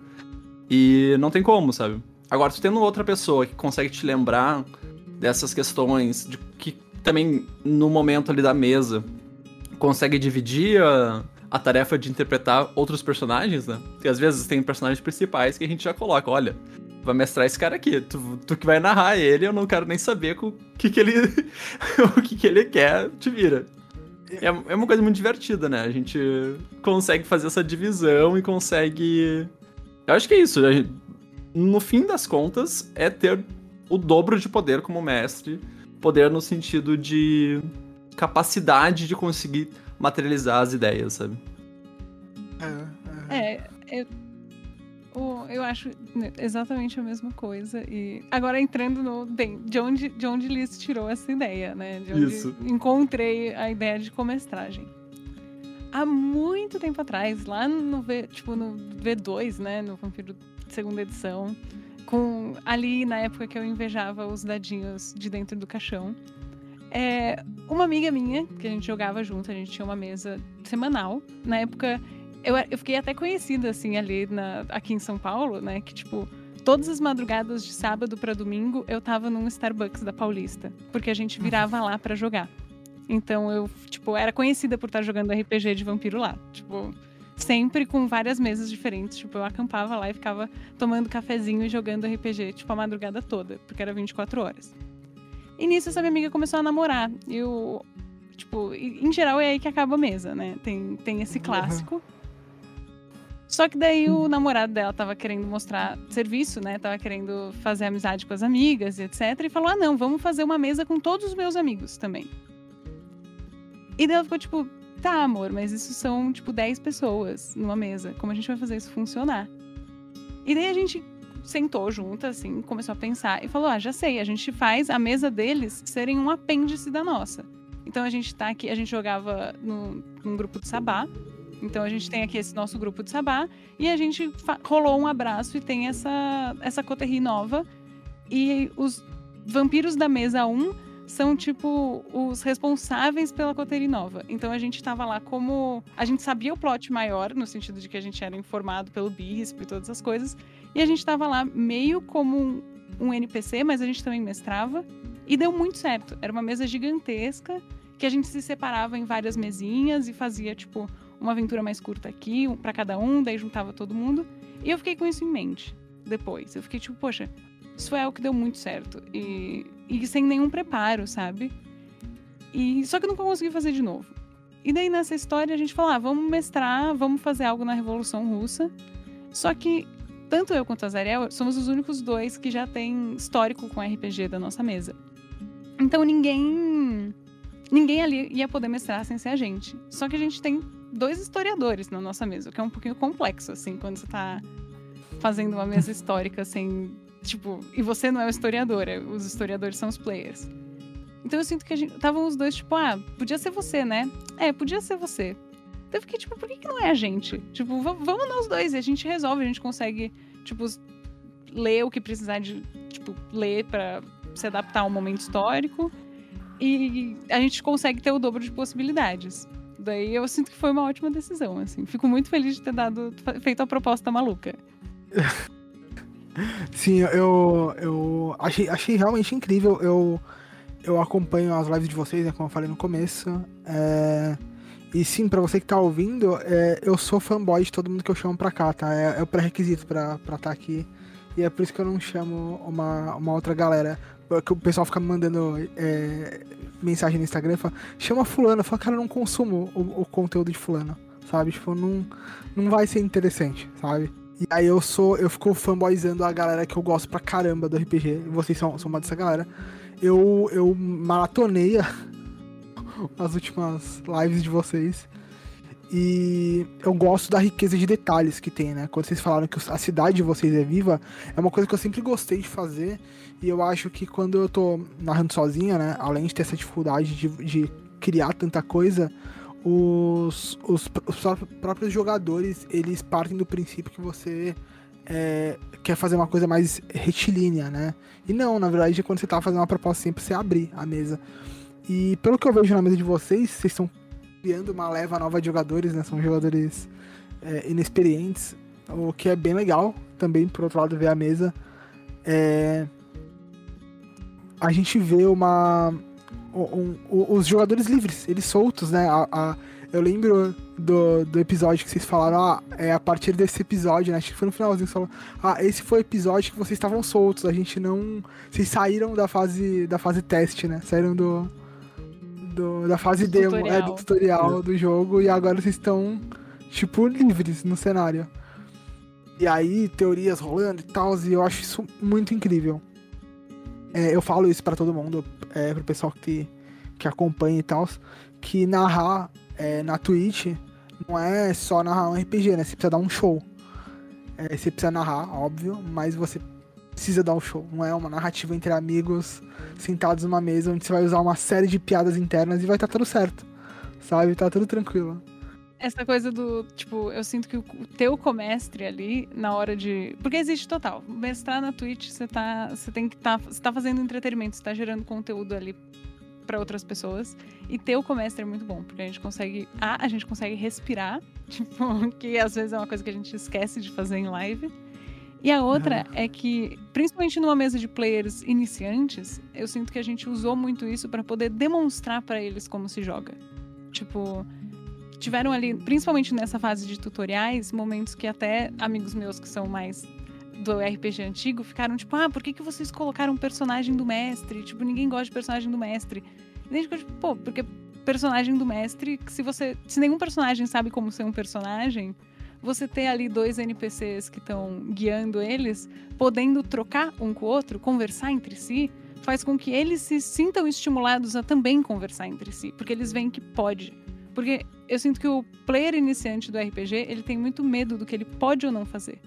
e não tem como, sabe? Agora, tu tendo outra pessoa que consegue te lembrar dessas questões, de que também no momento ali da mesa consegue dividir a, a tarefa de interpretar outros personagens, né? Porque às vezes tem personagens principais que a gente já coloca, olha, vai mestrar esse cara aqui, tu, tu que vai narrar ele, eu não quero nem saber o que que ele o que que ele quer, te vira. É, é uma coisa muito divertida, né? A gente consegue fazer essa divisão e consegue. Eu acho que é isso. Gente no fim das contas, é ter o dobro de poder como mestre. Poder no sentido de capacidade de conseguir materializar as ideias, sabe? É, é. é eu, eu acho exatamente a mesma coisa. E agora entrando no. Bem, de onde, de onde Liz tirou essa ideia, né? De onde Isso. encontrei a ideia de comestragem. Há muito tempo atrás, lá no, v, tipo, no V2, né? No Vampiro segunda edição, com ali na época que eu invejava os dadinhos de dentro do caixão. É, uma amiga minha, que a gente jogava junto, a gente tinha uma mesa semanal. Na época, eu, eu fiquei até conhecida, assim, ali na, aqui em São Paulo, né? Que, tipo, todas as madrugadas de sábado para domingo eu tava num Starbucks da Paulista, porque a gente virava lá para jogar. Então eu, tipo, era conhecida por estar jogando RPG de vampiro lá. Tipo, sempre com várias mesas diferentes. Tipo, eu acampava lá e ficava tomando cafezinho e jogando RPG, tipo, a madrugada toda, porque era 24 horas. E nisso essa minha amiga começou a namorar. E eu, tipo, em geral é aí que acaba a mesa, né? Tem, tem esse clássico. Uhum. Só que daí o namorado dela tava querendo mostrar serviço, né? Tava querendo fazer amizade com as amigas e etc. E falou: ah, não, vamos fazer uma mesa com todos os meus amigos também. E daí ela ficou tipo, Tá, amor, mas isso são, tipo, 10 pessoas numa mesa. Como a gente vai fazer isso funcionar? E daí a gente sentou junto, assim, começou a pensar e falou: Ah, já sei, a gente faz a mesa deles serem um apêndice da nossa. Então a gente tá aqui, a gente jogava no, num grupo de sabá. Então a gente tem aqui esse nosso grupo de sabá e a gente rolou um abraço e tem essa, essa coterri nova. E os vampiros da mesa 1 são, tipo, os responsáveis pela coteria nova. Então a gente tava lá como. A gente sabia o plot maior, no sentido de que a gente era informado pelo bispo e todas as coisas. E a gente tava lá meio como um NPC, mas a gente também mestrava. E deu muito certo. Era uma mesa gigantesca que a gente se separava em várias mesinhas e fazia, tipo, uma aventura mais curta aqui, para cada um, daí juntava todo mundo. E eu fiquei com isso em mente depois. Eu fiquei tipo, poxa, isso foi algo que deu muito certo. E, e sem nenhum preparo, sabe? E só que eu nunca consegui fazer de novo. E daí nessa história a gente falou: ah, vamos mestrar, vamos fazer algo na Revolução Russa. Só que tanto eu quanto a Zariel somos os únicos dois que já têm histórico com RPG da nossa mesa. Então ninguém ninguém ali ia poder mestrar sem ser a gente. Só que a gente tem dois historiadores na nossa mesa, o que é um pouquinho complexo assim quando você tá fazendo uma mesa histórica sem Tipo, e você não é o historiador, é, os historiadores são os players. Então eu sinto que a gente. Estavam os dois, tipo, ah, podia ser você, né? É, podia ser você. Então eu fiquei, tipo, por que, que não é a gente? Tipo, vamos nós dois, e a gente resolve, a gente consegue, tipo, ler o que precisar de, tipo, ler para se adaptar a um momento histórico. E a gente consegue ter o dobro de possibilidades. Daí eu sinto que foi uma ótima decisão, assim. Fico muito feliz de ter dado, feito a proposta maluca. Sim, eu, eu achei, achei realmente incrível. Eu, eu acompanho as lives de vocês, né, como eu falei no começo. É... E sim, pra você que tá ouvindo, é, eu sou fanboy de todo mundo que eu chamo pra cá, tá? É, é o pré-requisito pra estar tá aqui. E é por isso que eu não chamo uma, uma outra galera. Que o pessoal fica mandando é, mensagem no Instagram e fala, chama fulano. Eu falo, cara, eu não consumo o, o conteúdo de fulano. sabe? Tipo, não, não vai ser interessante, sabe? E aí eu sou, eu fico fanboyzando a galera que eu gosto pra caramba do RPG. Vocês são, são uma dessa galera. Eu, eu maratonei as últimas lives de vocês. E eu gosto da riqueza de detalhes que tem, né? Quando vocês falaram que a cidade de vocês é viva, é uma coisa que eu sempre gostei de fazer. E eu acho que quando eu tô narrando sozinha, né? Além de ter essa dificuldade de, de criar tanta coisa, os, os, os, próprios jogadores eles partem do princípio que você é, quer fazer uma coisa mais retilínea, né? E não, na verdade, quando você tá fazendo uma proposta sempre você abrir a mesa. E pelo que eu vejo na mesa de vocês, vocês estão criando uma leva nova de jogadores, né? São jogadores é, inexperientes, o que é bem legal também, por outro lado, ver a mesa. É... A gente vê uma, um, um, os jogadores livres, eles soltos, né? A, a, eu lembro do, do episódio que vocês falaram, ah, é a partir desse episódio, né? Acho que foi no finalzinho que falaram, ah, esse foi o episódio que vocês estavam soltos, a gente não. Vocês saíram da fase da fase teste, né? Saíram do. Do da fase do demo, é, tutorial. É, do tutorial do jogo, e agora vocês estão, tipo, livres no cenário. E aí, teorias rolando e tal, e eu acho isso muito incrível. É, eu falo isso para todo mundo, é, pro pessoal que, que acompanha e tal, que narrar é, na Twitch não é só narrar um RPG, né? Você precisa dar um show. É, você precisa narrar, óbvio, mas você precisa dar um show. Não é uma narrativa entre amigos sentados numa mesa onde você vai usar uma série de piadas internas e vai estar tá tudo certo. Sabe? Tá tudo tranquilo. Essa coisa do, tipo, eu sinto que o teu comestre ali, na hora de. Porque existe total. Mestrar na Twitch, você tá. Você tem que. Tá, você tá fazendo entretenimento, você tá gerando conteúdo ali para outras pessoas. E ter o comestre é muito bom, porque a gente consegue. A, a gente consegue respirar, tipo, que às vezes é uma coisa que a gente esquece de fazer em live. E a outra é que, principalmente numa mesa de players iniciantes, eu sinto que a gente usou muito isso para poder demonstrar para eles como se joga. Tipo, tiveram ali, principalmente nessa fase de tutoriais, momentos que até amigos meus que são mais do RPG antigo ficaram tipo, ah, por que, que vocês colocaram um personagem do mestre? Tipo, ninguém gosta de personagem do mestre. E a gente ficou tipo, pô, porque personagem do mestre, se você. Se nenhum personagem sabe como ser um personagem, você ter ali dois NPCs que estão guiando eles, podendo trocar um com o outro, conversar entre si, faz com que eles se sintam estimulados a também conversar entre si, porque eles veem que pode. Porque eu sinto que o player iniciante do RPG, ele tem muito medo do que ele pode ou não fazer.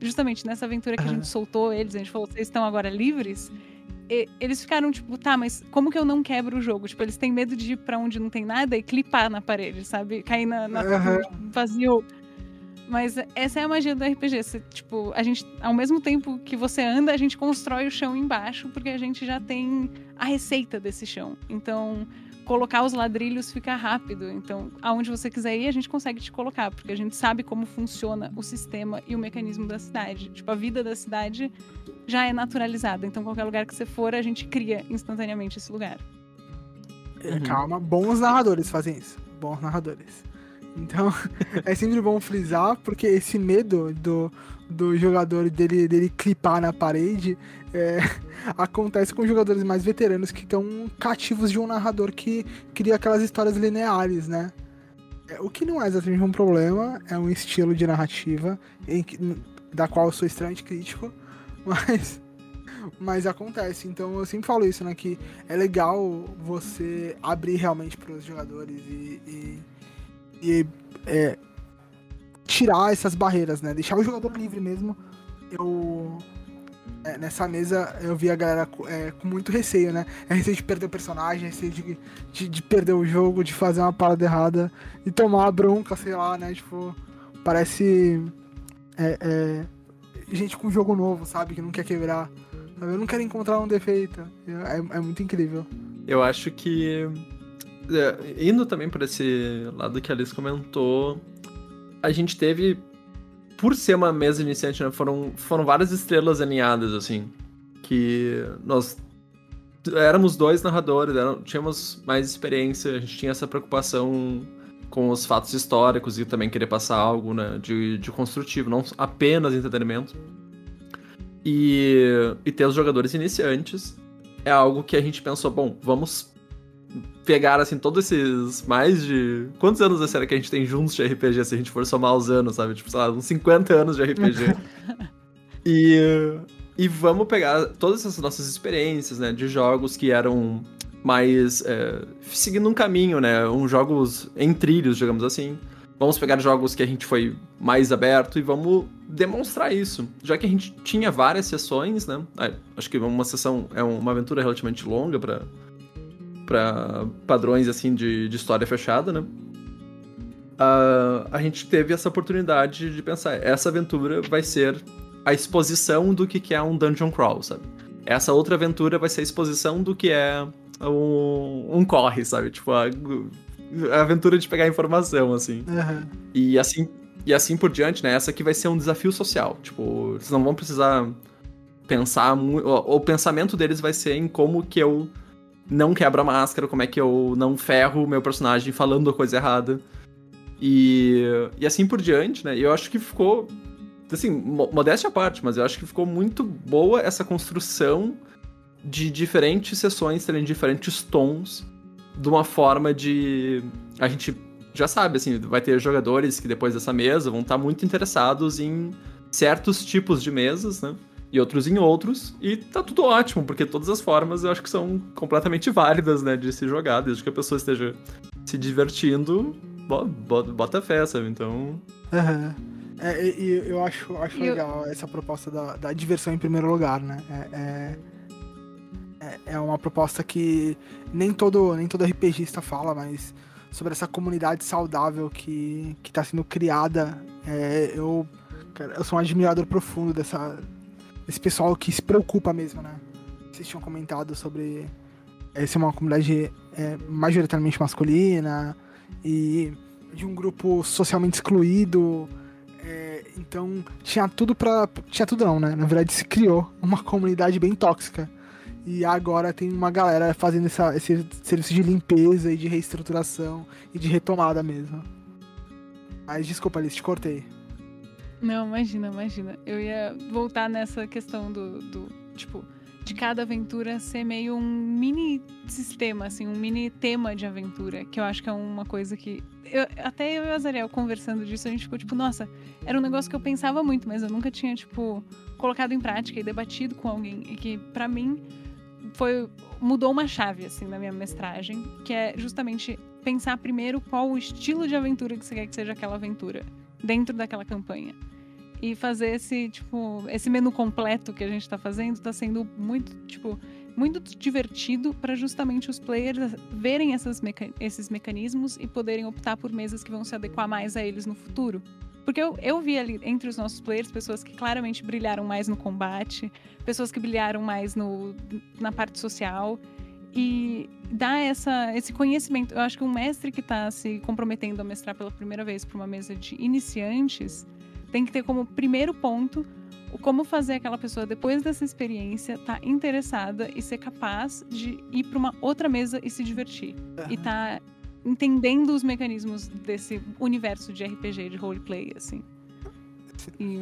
Justamente nessa aventura que a gente soltou eles, a gente falou, vocês estão agora livres. E, eles ficaram tipo, tá, mas como que eu não quebro o jogo? Tipo, eles têm medo de ir pra onde não tem nada e clipar na parede, sabe? Cair na, na uhum. vazio. Mas essa é a magia do RPG. Você, tipo, a gente, ao mesmo tempo que você anda, a gente constrói o chão embaixo, porque a gente já tem a receita desse chão. Então, colocar os ladrilhos fica rápido. Então, aonde você quiser ir, a gente consegue te colocar, porque a gente sabe como funciona o sistema e o mecanismo da cidade. Tipo, a vida da cidade já é naturalizada. Então, qualquer lugar que você for, a gente cria instantaneamente esse lugar. Uhum. Calma, bons narradores fazem isso. Bons narradores. Então, é sempre bom frisar, porque esse medo do, do jogador dele, dele clipar na parede é, acontece com jogadores mais veteranos que estão cativos de um narrador que cria aquelas histórias lineares, né? É, o que não é exatamente um problema, é um estilo de narrativa em, da qual eu sou extremamente crítico, mas, mas acontece. Então eu sempre falo isso, né? Que é legal você abrir realmente para os jogadores e, e e é, tirar essas barreiras, né? Deixar o jogador livre mesmo. Eu. É, nessa mesa eu vi a galera é, com muito receio, né? É receio de perder o personagem, receio de, de, de, perder o jogo, de fazer uma parada errada e tomar bronca, sei lá, né? Tipo, parece. É, é, gente com jogo novo, sabe? Que não quer quebrar. Sabe? Eu não quero encontrar um defeito. É, é muito incrível. Eu acho que é, indo também por esse lado que a Alice comentou, a gente teve, por ser uma mesa iniciante, né, foram, foram várias estrelas alinhadas, assim, que nós éramos dois narradores, tínhamos mais experiência, a gente tinha essa preocupação com os fatos históricos e também querer passar algo né, de, de construtivo, não apenas entretenimento. E, e ter os jogadores iniciantes é algo que a gente pensou, bom, vamos pegar, assim, todos esses mais de. Quantos anos será que a gente tem juntos de RPG se a gente for somar os anos, sabe? Tipo, sei lá, uns 50 anos de RPG. e. E vamos pegar todas essas nossas experiências, né? De jogos que eram mais. É, seguindo um caminho, né? Um jogos em trilhos, digamos assim. Vamos pegar jogos que a gente foi mais aberto e vamos demonstrar isso. Já que a gente tinha várias sessões, né? É, acho que uma sessão é uma aventura relativamente longa para para padrões assim de, de história fechada, né? Uh, a gente teve essa oportunidade de pensar, essa aventura vai ser a exposição do que, que é um dungeon crawl, sabe? Essa outra aventura vai ser a exposição do que é um, um corre, sabe? Tipo, a, a aventura de pegar informação, assim. Uhum. E assim e assim por diante, né? Essa aqui vai ser um desafio social. Tipo, vocês não vão precisar pensar muito. O pensamento deles vai ser em como que eu não quebro a máscara, como é que eu não ferro o meu personagem falando a coisa errada. E, e assim por diante, né? Eu acho que ficou. Assim, modéstia à parte, mas eu acho que ficou muito boa essa construção de diferentes sessões terem diferentes tons de uma forma de. A gente já sabe, assim, vai ter jogadores que depois dessa mesa vão estar muito interessados em certos tipos de mesas, né? E outros em outros, e tá tudo ótimo, porque todas as formas eu acho que são completamente válidas, né, de se jogar, desde que a pessoa esteja se divertindo, bota, bota fé, sabe? Então. Uhum. É, e eu acho, acho legal essa proposta da, da diversão em primeiro lugar, né? É, é, é, é uma proposta que nem todo, nem todo RPGista fala, mas sobre essa comunidade saudável que, que tá sendo criada. É, eu, cara, eu sou um admirador profundo dessa, desse pessoal que se preocupa mesmo, né? Vocês tinham comentado sobre é uma comunidade é, majoritariamente masculina e de um grupo socialmente excluído. É, então tinha tudo para tinha tudo não, né? Na verdade se criou uma comunidade bem tóxica e agora tem uma galera fazendo essa, esse serviço de limpeza e de reestruturação e de retomada mesmo. Mas desculpa, Alice, te cortei. Não, imagina, imagina. Eu ia voltar nessa questão do, do tipo, de cada aventura ser meio um mini sistema, assim, um mini tema de aventura, que eu acho que é uma coisa que. Eu, até eu e o Azariel conversando disso, a gente ficou tipo, nossa, era um negócio que eu pensava muito, mas eu nunca tinha, tipo, colocado em prática e debatido com alguém. E que, para mim, foi mudou uma chave assim na minha mestragem, que é justamente pensar primeiro qual o estilo de aventura que você quer que seja aquela aventura dentro daquela campanha. E fazer esse, tipo, esse menu completo que a gente está fazendo está sendo muito, tipo, muito divertido para justamente os players verem meca esses mecanismos e poderem optar por mesas que vão se adequar mais a eles no futuro. Porque eu, eu vi ali entre os nossos players pessoas que claramente brilharam mais no combate, pessoas que brilharam mais no, na parte social. E dá essa, esse conhecimento. Eu acho que um mestre que está se comprometendo a mestrar pela primeira vez para uma mesa de iniciantes tem que ter como primeiro ponto o como fazer aquela pessoa, depois dessa experiência, estar tá interessada e ser capaz de ir para uma outra mesa e se divertir. Uhum. E tá entendendo os mecanismos desse universo de RPG, de roleplay, assim. E...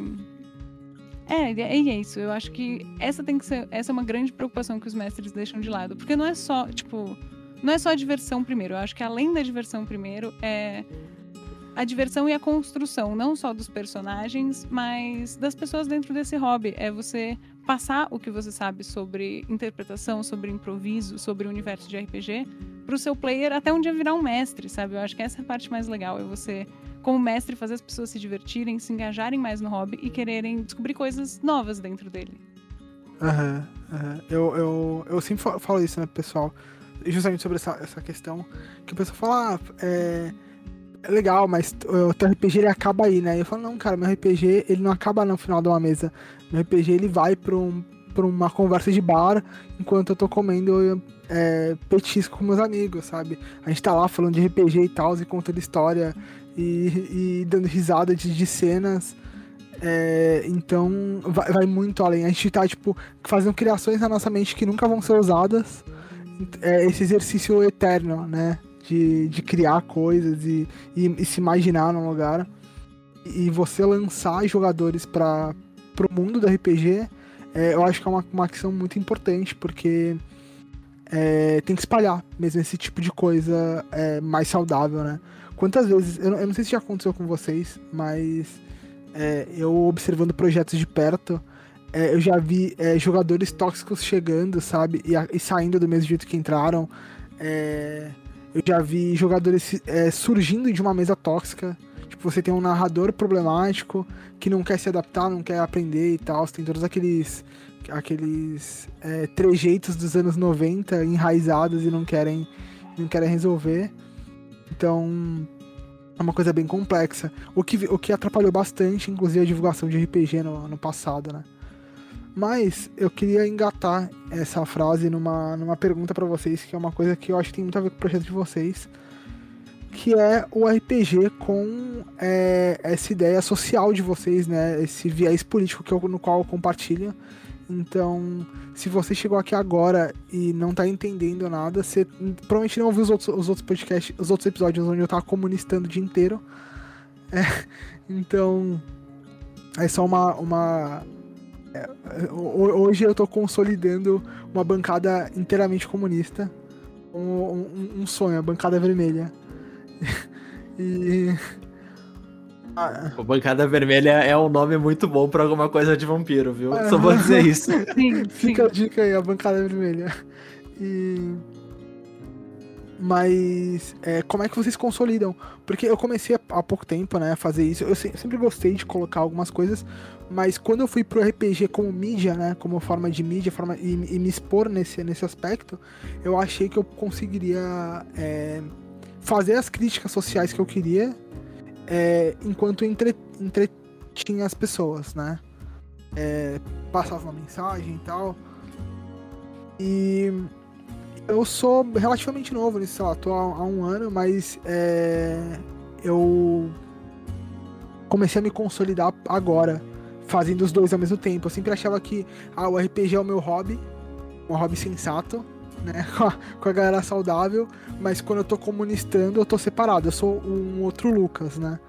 É, é, é isso. Eu acho que essa tem que ser. Essa é uma grande preocupação que os mestres deixam de lado. Porque não é só, tipo. Não é só a diversão primeiro. Eu acho que além da diversão primeiro, é a diversão e a construção, não só dos personagens, mas das pessoas dentro desse hobby. É você passar o que você sabe sobre interpretação, sobre improviso, sobre o universo de RPG para o seu player até um dia virar um mestre, sabe? Eu acho que essa é a parte mais legal, é você, como mestre, fazer as pessoas se divertirem, se engajarem mais no hobby e quererem descobrir coisas novas dentro dele. Aham, uhum, uhum. eu, eu, eu sempre falo isso, né, pessoal? Justamente sobre essa, essa questão, que o pessoal fala, ah, é é legal, mas o teu RPG ele acaba aí, né? Eu falo, não, cara, meu RPG ele não acaba no final de uma mesa. Meu RPG ele vai pra, um, pra uma conversa de bar enquanto eu tô comendo é, petisco com meus amigos, sabe? A gente tá lá falando de RPG e tal, e contando história e, e dando risada de, de cenas. É, então vai, vai, muito além. A gente tá, tipo, fazendo criações na nossa mente que nunca vão ser usadas. É esse exercício eterno, né? De, de criar coisas e, e, e, se imaginar num lugar. E você lançar jogadores para o mundo do RPG, é, eu acho que é uma, uma ação muito importante, porque é, tem que espalhar mesmo esse tipo de coisa é, mais saudável, né? Quantas vezes, eu, eu, não sei se já aconteceu com vocês, mas é, eu observando projetos de perto, é, eu já vi é, jogadores tóxicos chegando, sabe? E, e, saindo do mesmo jeito que entraram. É, eu já vi jogadores surgindo de uma mesa tóxica. Tipo, você tem um narrador problemático que não quer se adaptar, não quer aprender e tal. Você tem todos aqueles aqueles é, trejeitos dos anos 90 enraizados e não querem, não querem resolver. Então, é uma coisa bem complexa. O que, o que atrapalhou bastante, inclusive, a divulgação de RPG no, no passado, né? Mas eu queria engatar essa frase numa, numa pergunta para vocês, que é uma coisa que eu acho que tem muito a ver com o projeto de vocês, que é o RPG com é, essa ideia social de vocês, né? Esse viés político que eu, no qual eu compartilho. Então, se você chegou aqui agora e não tá entendendo nada, você provavelmente não ouviu os outros, os outros podcasts, os outros episódios onde eu tava comunistando o dia inteiro. É, então, é só uma. uma hoje eu tô consolidando uma bancada inteiramente comunista. Um, um, um sonho, a bancada vermelha. e ah, o Bancada Vermelha é um nome muito bom pra alguma coisa de vampiro, viu? É. Só vou dizer isso. Sim, Fica a dica aí, a Bancada Vermelha. E... Mas é, como é que vocês consolidam? Porque eu comecei há pouco tempo, né, a fazer isso. Eu sempre gostei de colocar algumas coisas, mas quando eu fui pro RPG como mídia, né, como forma de mídia, forma e, e me expor nesse, nesse aspecto, eu achei que eu conseguiria é, fazer as críticas sociais que eu queria é, enquanto entre, entretinha as pessoas, né? É, passava uma mensagem e tal. E eu sou relativamente novo nisso, sei lá, tô há, há um ano, mas é, eu comecei a me consolidar agora, fazendo os dois ao mesmo tempo. Eu sempre achava que ah, o RPG é o meu hobby, um hobby sensato, né? Com a galera saudável, mas quando eu tô comunistando, eu tô separado. Eu sou um outro Lucas, né?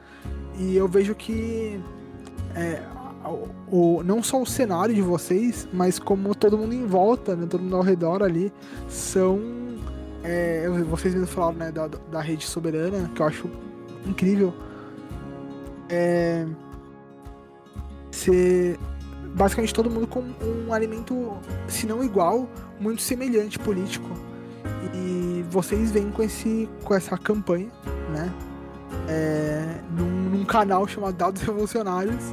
E eu vejo que é, o, não só o cenário de vocês, mas como todo mundo em volta, né? Todo mundo ao redor ali, são. É, vocês mesmo falaram, né? Da, da rede soberana, que eu acho incrível. É, ser basicamente todo mundo com um alimento, se não igual, muito semelhante político. E vocês vêm com, esse, com essa campanha, né? É, num, num, canal chamado Dados Revolucionários,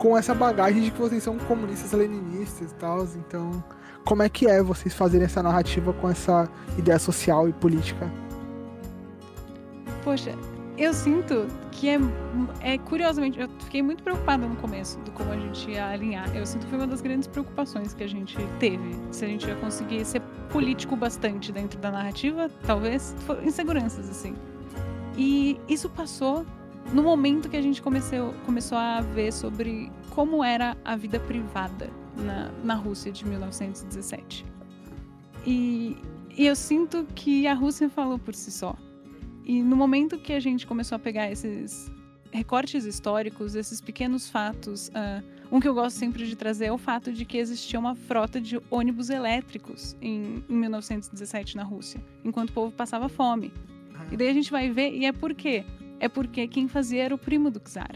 com essa bagagem de que vocês são comunistas leninistas e tal. Então, como é que é vocês fazerem essa narrativa com essa ideia social e política? Poxa, eu sinto que é, é curiosamente, eu fiquei muito preocupada no começo do como a gente ia alinhar. Eu sinto que foi uma das grandes preocupações que a gente teve. Se a gente ia conseguir ser político bastante dentro da narrativa, talvez inseguranças, assim. E isso passou no momento que a gente comeceu, começou a ver sobre como era a vida privada na, na Rússia de 1917. E, e eu sinto que a Rússia falou por si só e no momento que a gente começou a pegar esses recortes históricos, esses pequenos fatos, uh, um que eu gosto sempre de trazer é o fato de que existia uma frota de ônibus elétricos em, em 1917 na Rússia, enquanto o povo passava fome. E daí a gente vai ver, e é por quê? É porque quem fazia era o primo do czar.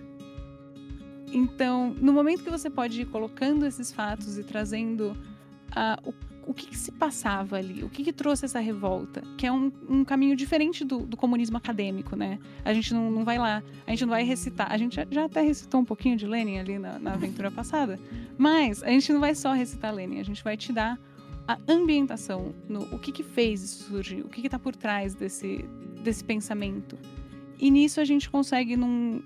Então, no momento que você pode ir colocando esses fatos e trazendo uh, o o que, que, se passava ali? O que, que, trouxe essa revolta? Que é um, um caminho diferente do, do, comunismo acadêmico, né? A gente não, não, vai lá, a gente não vai recitar. A gente já, já até recitou um pouquinho de Lenin ali na, na, aventura passada, mas a gente não vai só recitar Lenin, a gente vai te dar a ambientação, no, o que, que fez isso surgir, o que está por trás desse, desse pensamento. E nisso a gente consegue, num,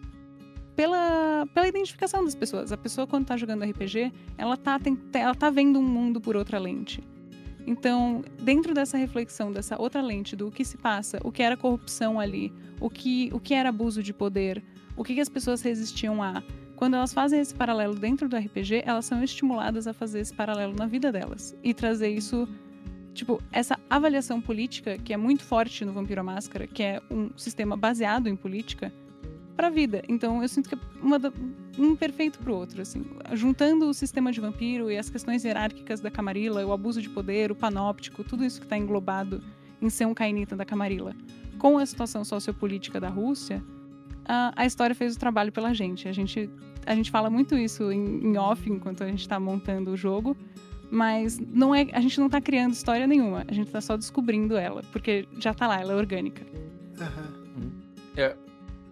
pela, pela identificação das pessoas. A pessoa, quando tá jogando RPG, ela tá, tem, ela tá vendo um mundo por outra lente. Então, dentro dessa reflexão, dessa outra lente do que se passa, o que era corrupção ali, o que, o que era abuso de poder, o que, que as pessoas resistiam a. Quando elas fazem esse paralelo dentro do RPG, elas são estimuladas a fazer esse paralelo na vida delas e trazer isso tipo, essa avaliação política, que é muito forte no Vampiro à Máscara, que é um sistema baseado em política, para a vida. Então eu sinto que uma da, um perfeito pro outro, assim. Juntando o sistema de vampiro e as questões hierárquicas da Camarilla, o abuso de poder, o panóptico, tudo isso que está englobado em ser um cainita da Camarilla, com a situação sociopolítica da Rússia, a, a história fez o trabalho pela gente. A gente, a gente fala muito isso em, em off enquanto a gente está montando o jogo, mas não é, a gente não está criando história nenhuma, a gente está só descobrindo ela, porque já está lá, ela é orgânica. Uhum. Eu,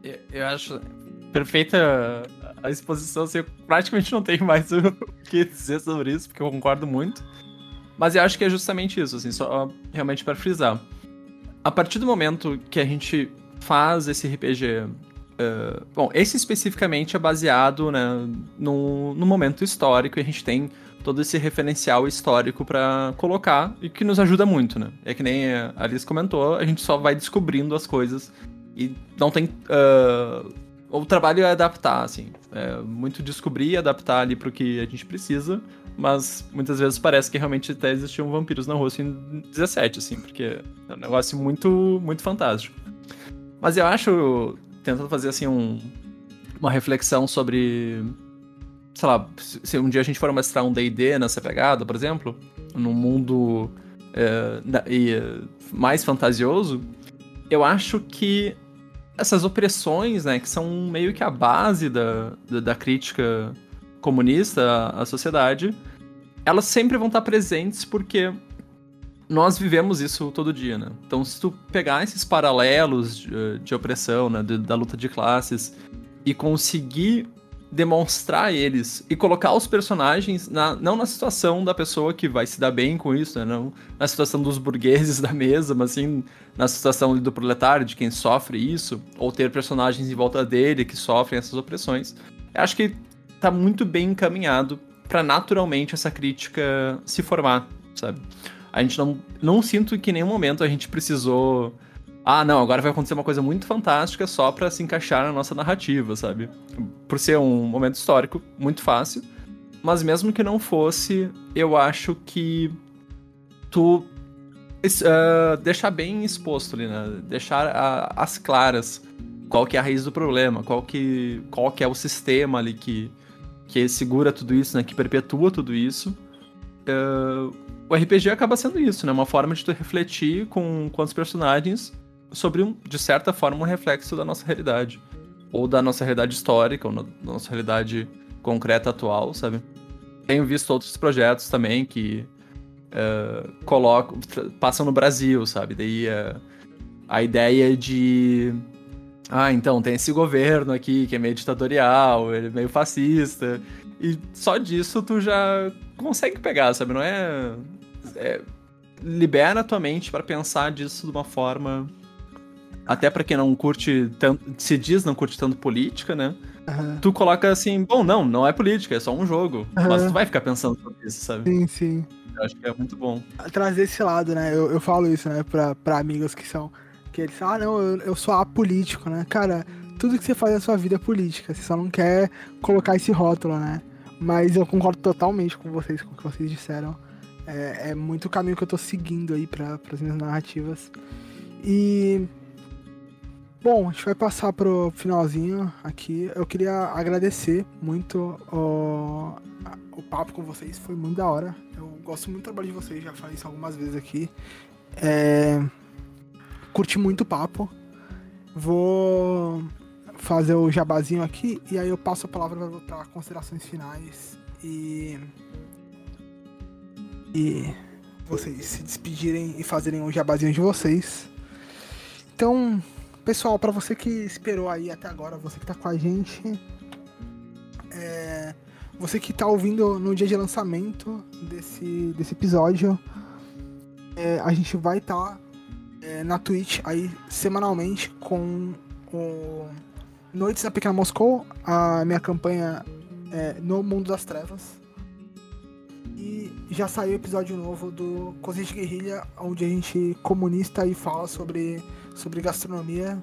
eu, eu acho perfeita a exposição, assim, eu praticamente não tenho mais o que dizer sobre isso, porque eu concordo muito. Mas eu acho que é justamente isso, assim, só realmente para frisar. A partir do momento que a gente faz esse RPG. Uh, eh, bom, esse especificamente é baseado né, no, no momento histórico e a gente tem todo esse referencial histórico para colocar e que nos ajuda muito, né? É que nem a Alice comentou, a gente só vai descobrindo as coisas e não tem. Uh, o trabalho é adaptar, assim. É muito descobrir e adaptar ali pro que a gente precisa, mas muitas vezes parece que realmente até existiam vampiros na Rússia em 17, assim, porque é um negócio muito, muito fantástico. Mas eu acho, tentando fazer assim um, uma reflexão sobre sei lá, se um dia a gente for mestrar um D&D nessa pegada, por exemplo, num mundo é, é, mais fantasioso, eu acho que essas opressões, né, que são meio que a base da, da, da crítica comunista à, à sociedade, elas sempre vão estar presentes porque nós vivemos isso todo dia, né? Então, se tu pegar esses paralelos de, de opressão, né, de, da luta de classes, e conseguir demonstrar eles e colocar os personagens na, não na situação da pessoa que vai se dar bem com isso, né? não na situação dos burgueses da mesa, mas sim na situação do proletário, de quem sofre isso, ou ter personagens em volta dele que sofrem essas opressões. Eu acho que tá muito bem encaminhado para naturalmente essa crítica se formar, sabe? A gente não, não sinto que em nenhum momento a gente precisou ah, não, agora vai acontecer uma coisa muito fantástica só para se encaixar na nossa narrativa, sabe? Por ser um momento histórico muito fácil. Mas mesmo que não fosse, eu acho que tu uh, deixar bem exposto ali, né? Deixar as claras qual que é a raiz do problema, qual que, qual que é o sistema ali que, que segura tudo isso, né? Que perpetua tudo isso. Uh, o RPG acaba sendo isso, né? Uma forma de tu refletir com, com os personagens sobre, um, de certa forma, um reflexo da nossa realidade. Ou da nossa realidade histórica, ou da nossa realidade concreta atual, sabe? Tenho visto outros projetos também que uh, colocam, passam no Brasil, sabe? Daí uh, a ideia de. Ah, então, tem esse governo aqui que é meio ditatorial, ele é meio fascista. E só disso tu já consegue pegar, sabe? Não é. é libera a tua mente para pensar disso de uma forma até para quem não curte tanto, se diz não curte tanto política, né? Uhum. Tu coloca assim, bom, não, não é política, é só um jogo. Uhum. Mas tu vai ficar pensando sobre isso, sabe? Sim, sim. Eu acho que é muito bom. Trazer esse lado, né? Eu, eu falo isso, né, pra, pra amigos que são. Que eles ah, não, eu, eu sou apolítico, né? Cara, tudo que você faz na sua vida é política. Você só não quer colocar esse rótulo, né? Mas eu concordo totalmente com vocês, com o que vocês disseram. É, é muito o caminho que eu tô seguindo aí para as minhas narrativas. E Bom, a gente vai passar pro finalzinho aqui. Eu queria agradecer muito o, o papo com vocês, foi muito da hora. Eu gosto muito do trabalho de vocês, já falei isso algumas vezes aqui. É... Curti muito o papo. Vou fazer o jabazinho aqui e aí eu passo a palavra para considerações finais e e vocês se despedirem e fazerem o jabazinho de vocês. Então, Pessoal, para você que esperou aí até agora, você que tá com a gente, é, você que tá ouvindo no dia de lançamento desse, desse episódio, é, a gente vai estar tá, é, na Twitch aí semanalmente com o Noites na Pequena Moscou, a minha campanha é, no Mundo das Trevas. E já saiu episódio novo do Cozinha de Guerrilha, onde a gente comunista e fala sobre sobre gastronomia.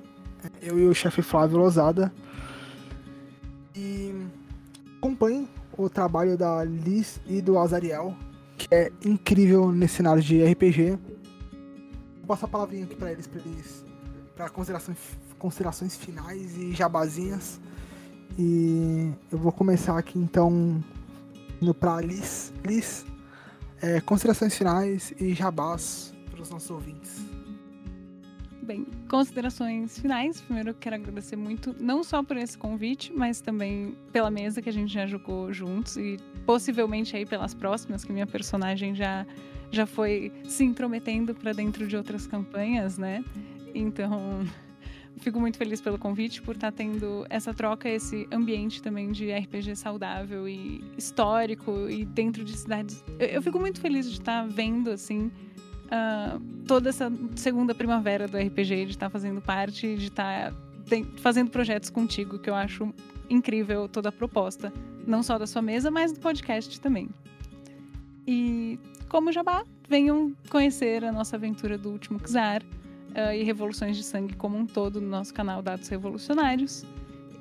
Eu e o chefe Flávio Lozada. E acompanhe o trabalho da Liz e do Azariel, que é incrível nesse cenário de RPG. Vou passar a palavrinha aqui para eles, para eles, para considerações, considerações finais e jabazinhas. E eu vou começar aqui então indo pra Liz. Liz, é, considerações finais e jabás para os nossos ouvintes. Bem, considerações finais. Primeiro, eu quero agradecer muito, não só por esse convite, mas também pela mesa que a gente já jogou juntos e possivelmente aí pelas próximas, que minha personagem já, já foi se intrometendo para dentro de outras campanhas, né? Então, fico muito feliz pelo convite, por estar tá tendo essa troca, esse ambiente também de RPG saudável e histórico e dentro de cidades. Eu, eu fico muito feliz de estar tá vendo, assim, uh, toda essa segunda primavera do RPG, de estar tá fazendo parte, de estar fazendo projetos contigo, que eu acho incrível toda a proposta. Não só da sua mesa, mas do podcast também. E como jabá, venham conhecer a nossa aventura do último Czar uh, e Revoluções de Sangue como um todo no nosso canal Dados Revolucionários.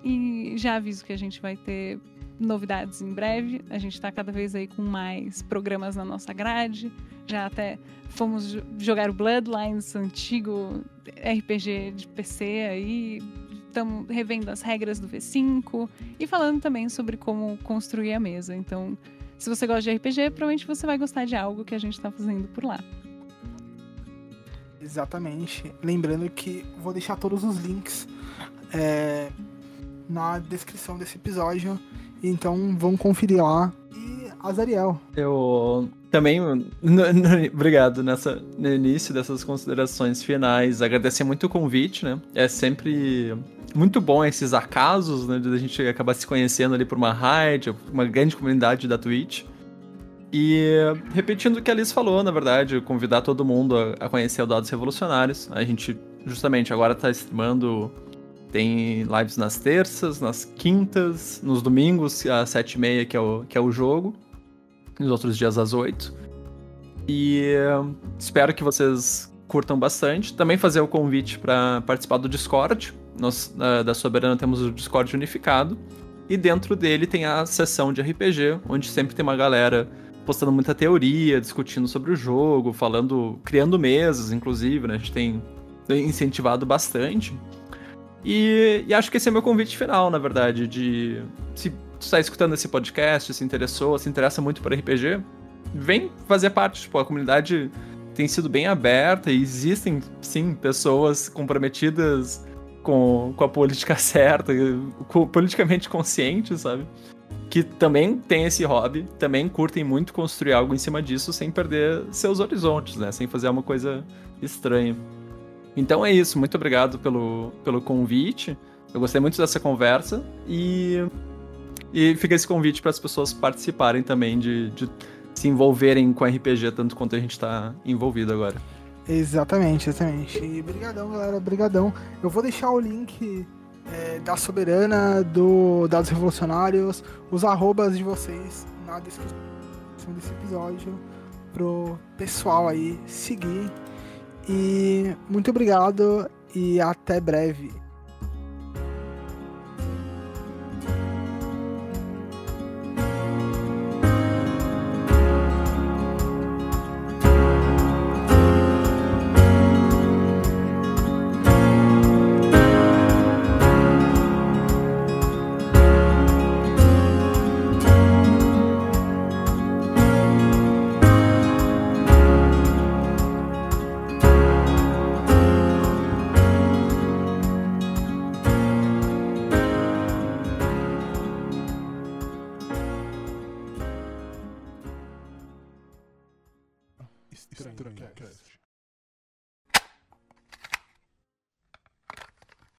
E já aviso que a gente vai ter novidades em breve. A gente está cada vez aí com mais programas na nossa grade. Já até fomos jogar o Bloodlines, antigo RPG de PC aí. Estamos revendo as regras do V5 e falando também sobre como construir a mesa. Então, se você gosta de RPG, provavelmente você vai gostar de algo que a gente está fazendo por lá. Exatamente. Lembrando que vou deixar todos os links é, na descrição desse episódio. Então vão conferir lá. E Azariel. Eu também. Obrigado nessa, no início dessas considerações finais. Agradecer muito o convite, né? É sempre muito bom esses acasos, né? De a gente acabar se conhecendo ali por uma raid, uma grande comunidade da Twitch. E repetindo o que a Alice falou, na verdade, convidar todo mundo a, conhecer o Dados Revolucionários. A gente justamente agora tá streamando. Tem lives nas terças, nas quintas, nos domingos, às sete e meia, que é o, que é o jogo. Nos outros dias às oito. E espero que vocês curtam bastante. Também fazer o convite para participar do Discord. Nós, da Soberana, temos o Discord unificado. E dentro dele tem a sessão de RPG, onde sempre tem uma galera postando muita teoria, discutindo sobre o jogo, falando, criando mesas, inclusive, né? A gente tem incentivado bastante. E, e, acho que esse é meu convite final, na verdade, de se tu está escutando esse podcast, se interessou, se interessa muito por RPG, vem fazer parte, tipo, a comunidade tem sido bem aberta e existem, sim, pessoas comprometidas com, com a política certa, com, politicamente conscientes, sabe? Que também tem esse hobby, também curtem muito construir algo em cima disso sem perder seus horizontes, né? Sem fazer uma coisa estranha. Então é isso, muito obrigado pelo, pelo convite. Eu gostei muito dessa conversa e, e fica esse convite para as pessoas participarem também de, de se envolverem com RPG tanto quanto a gente está envolvido agora. Exatamente, exatamente. E brigadão, galera, brigadão. Eu vou deixar o link é, da Soberana, do Dados Revolucionários, os arrobas de vocês na descrição desse episódio pro pessoal aí seguir. E muito obrigado e até breve.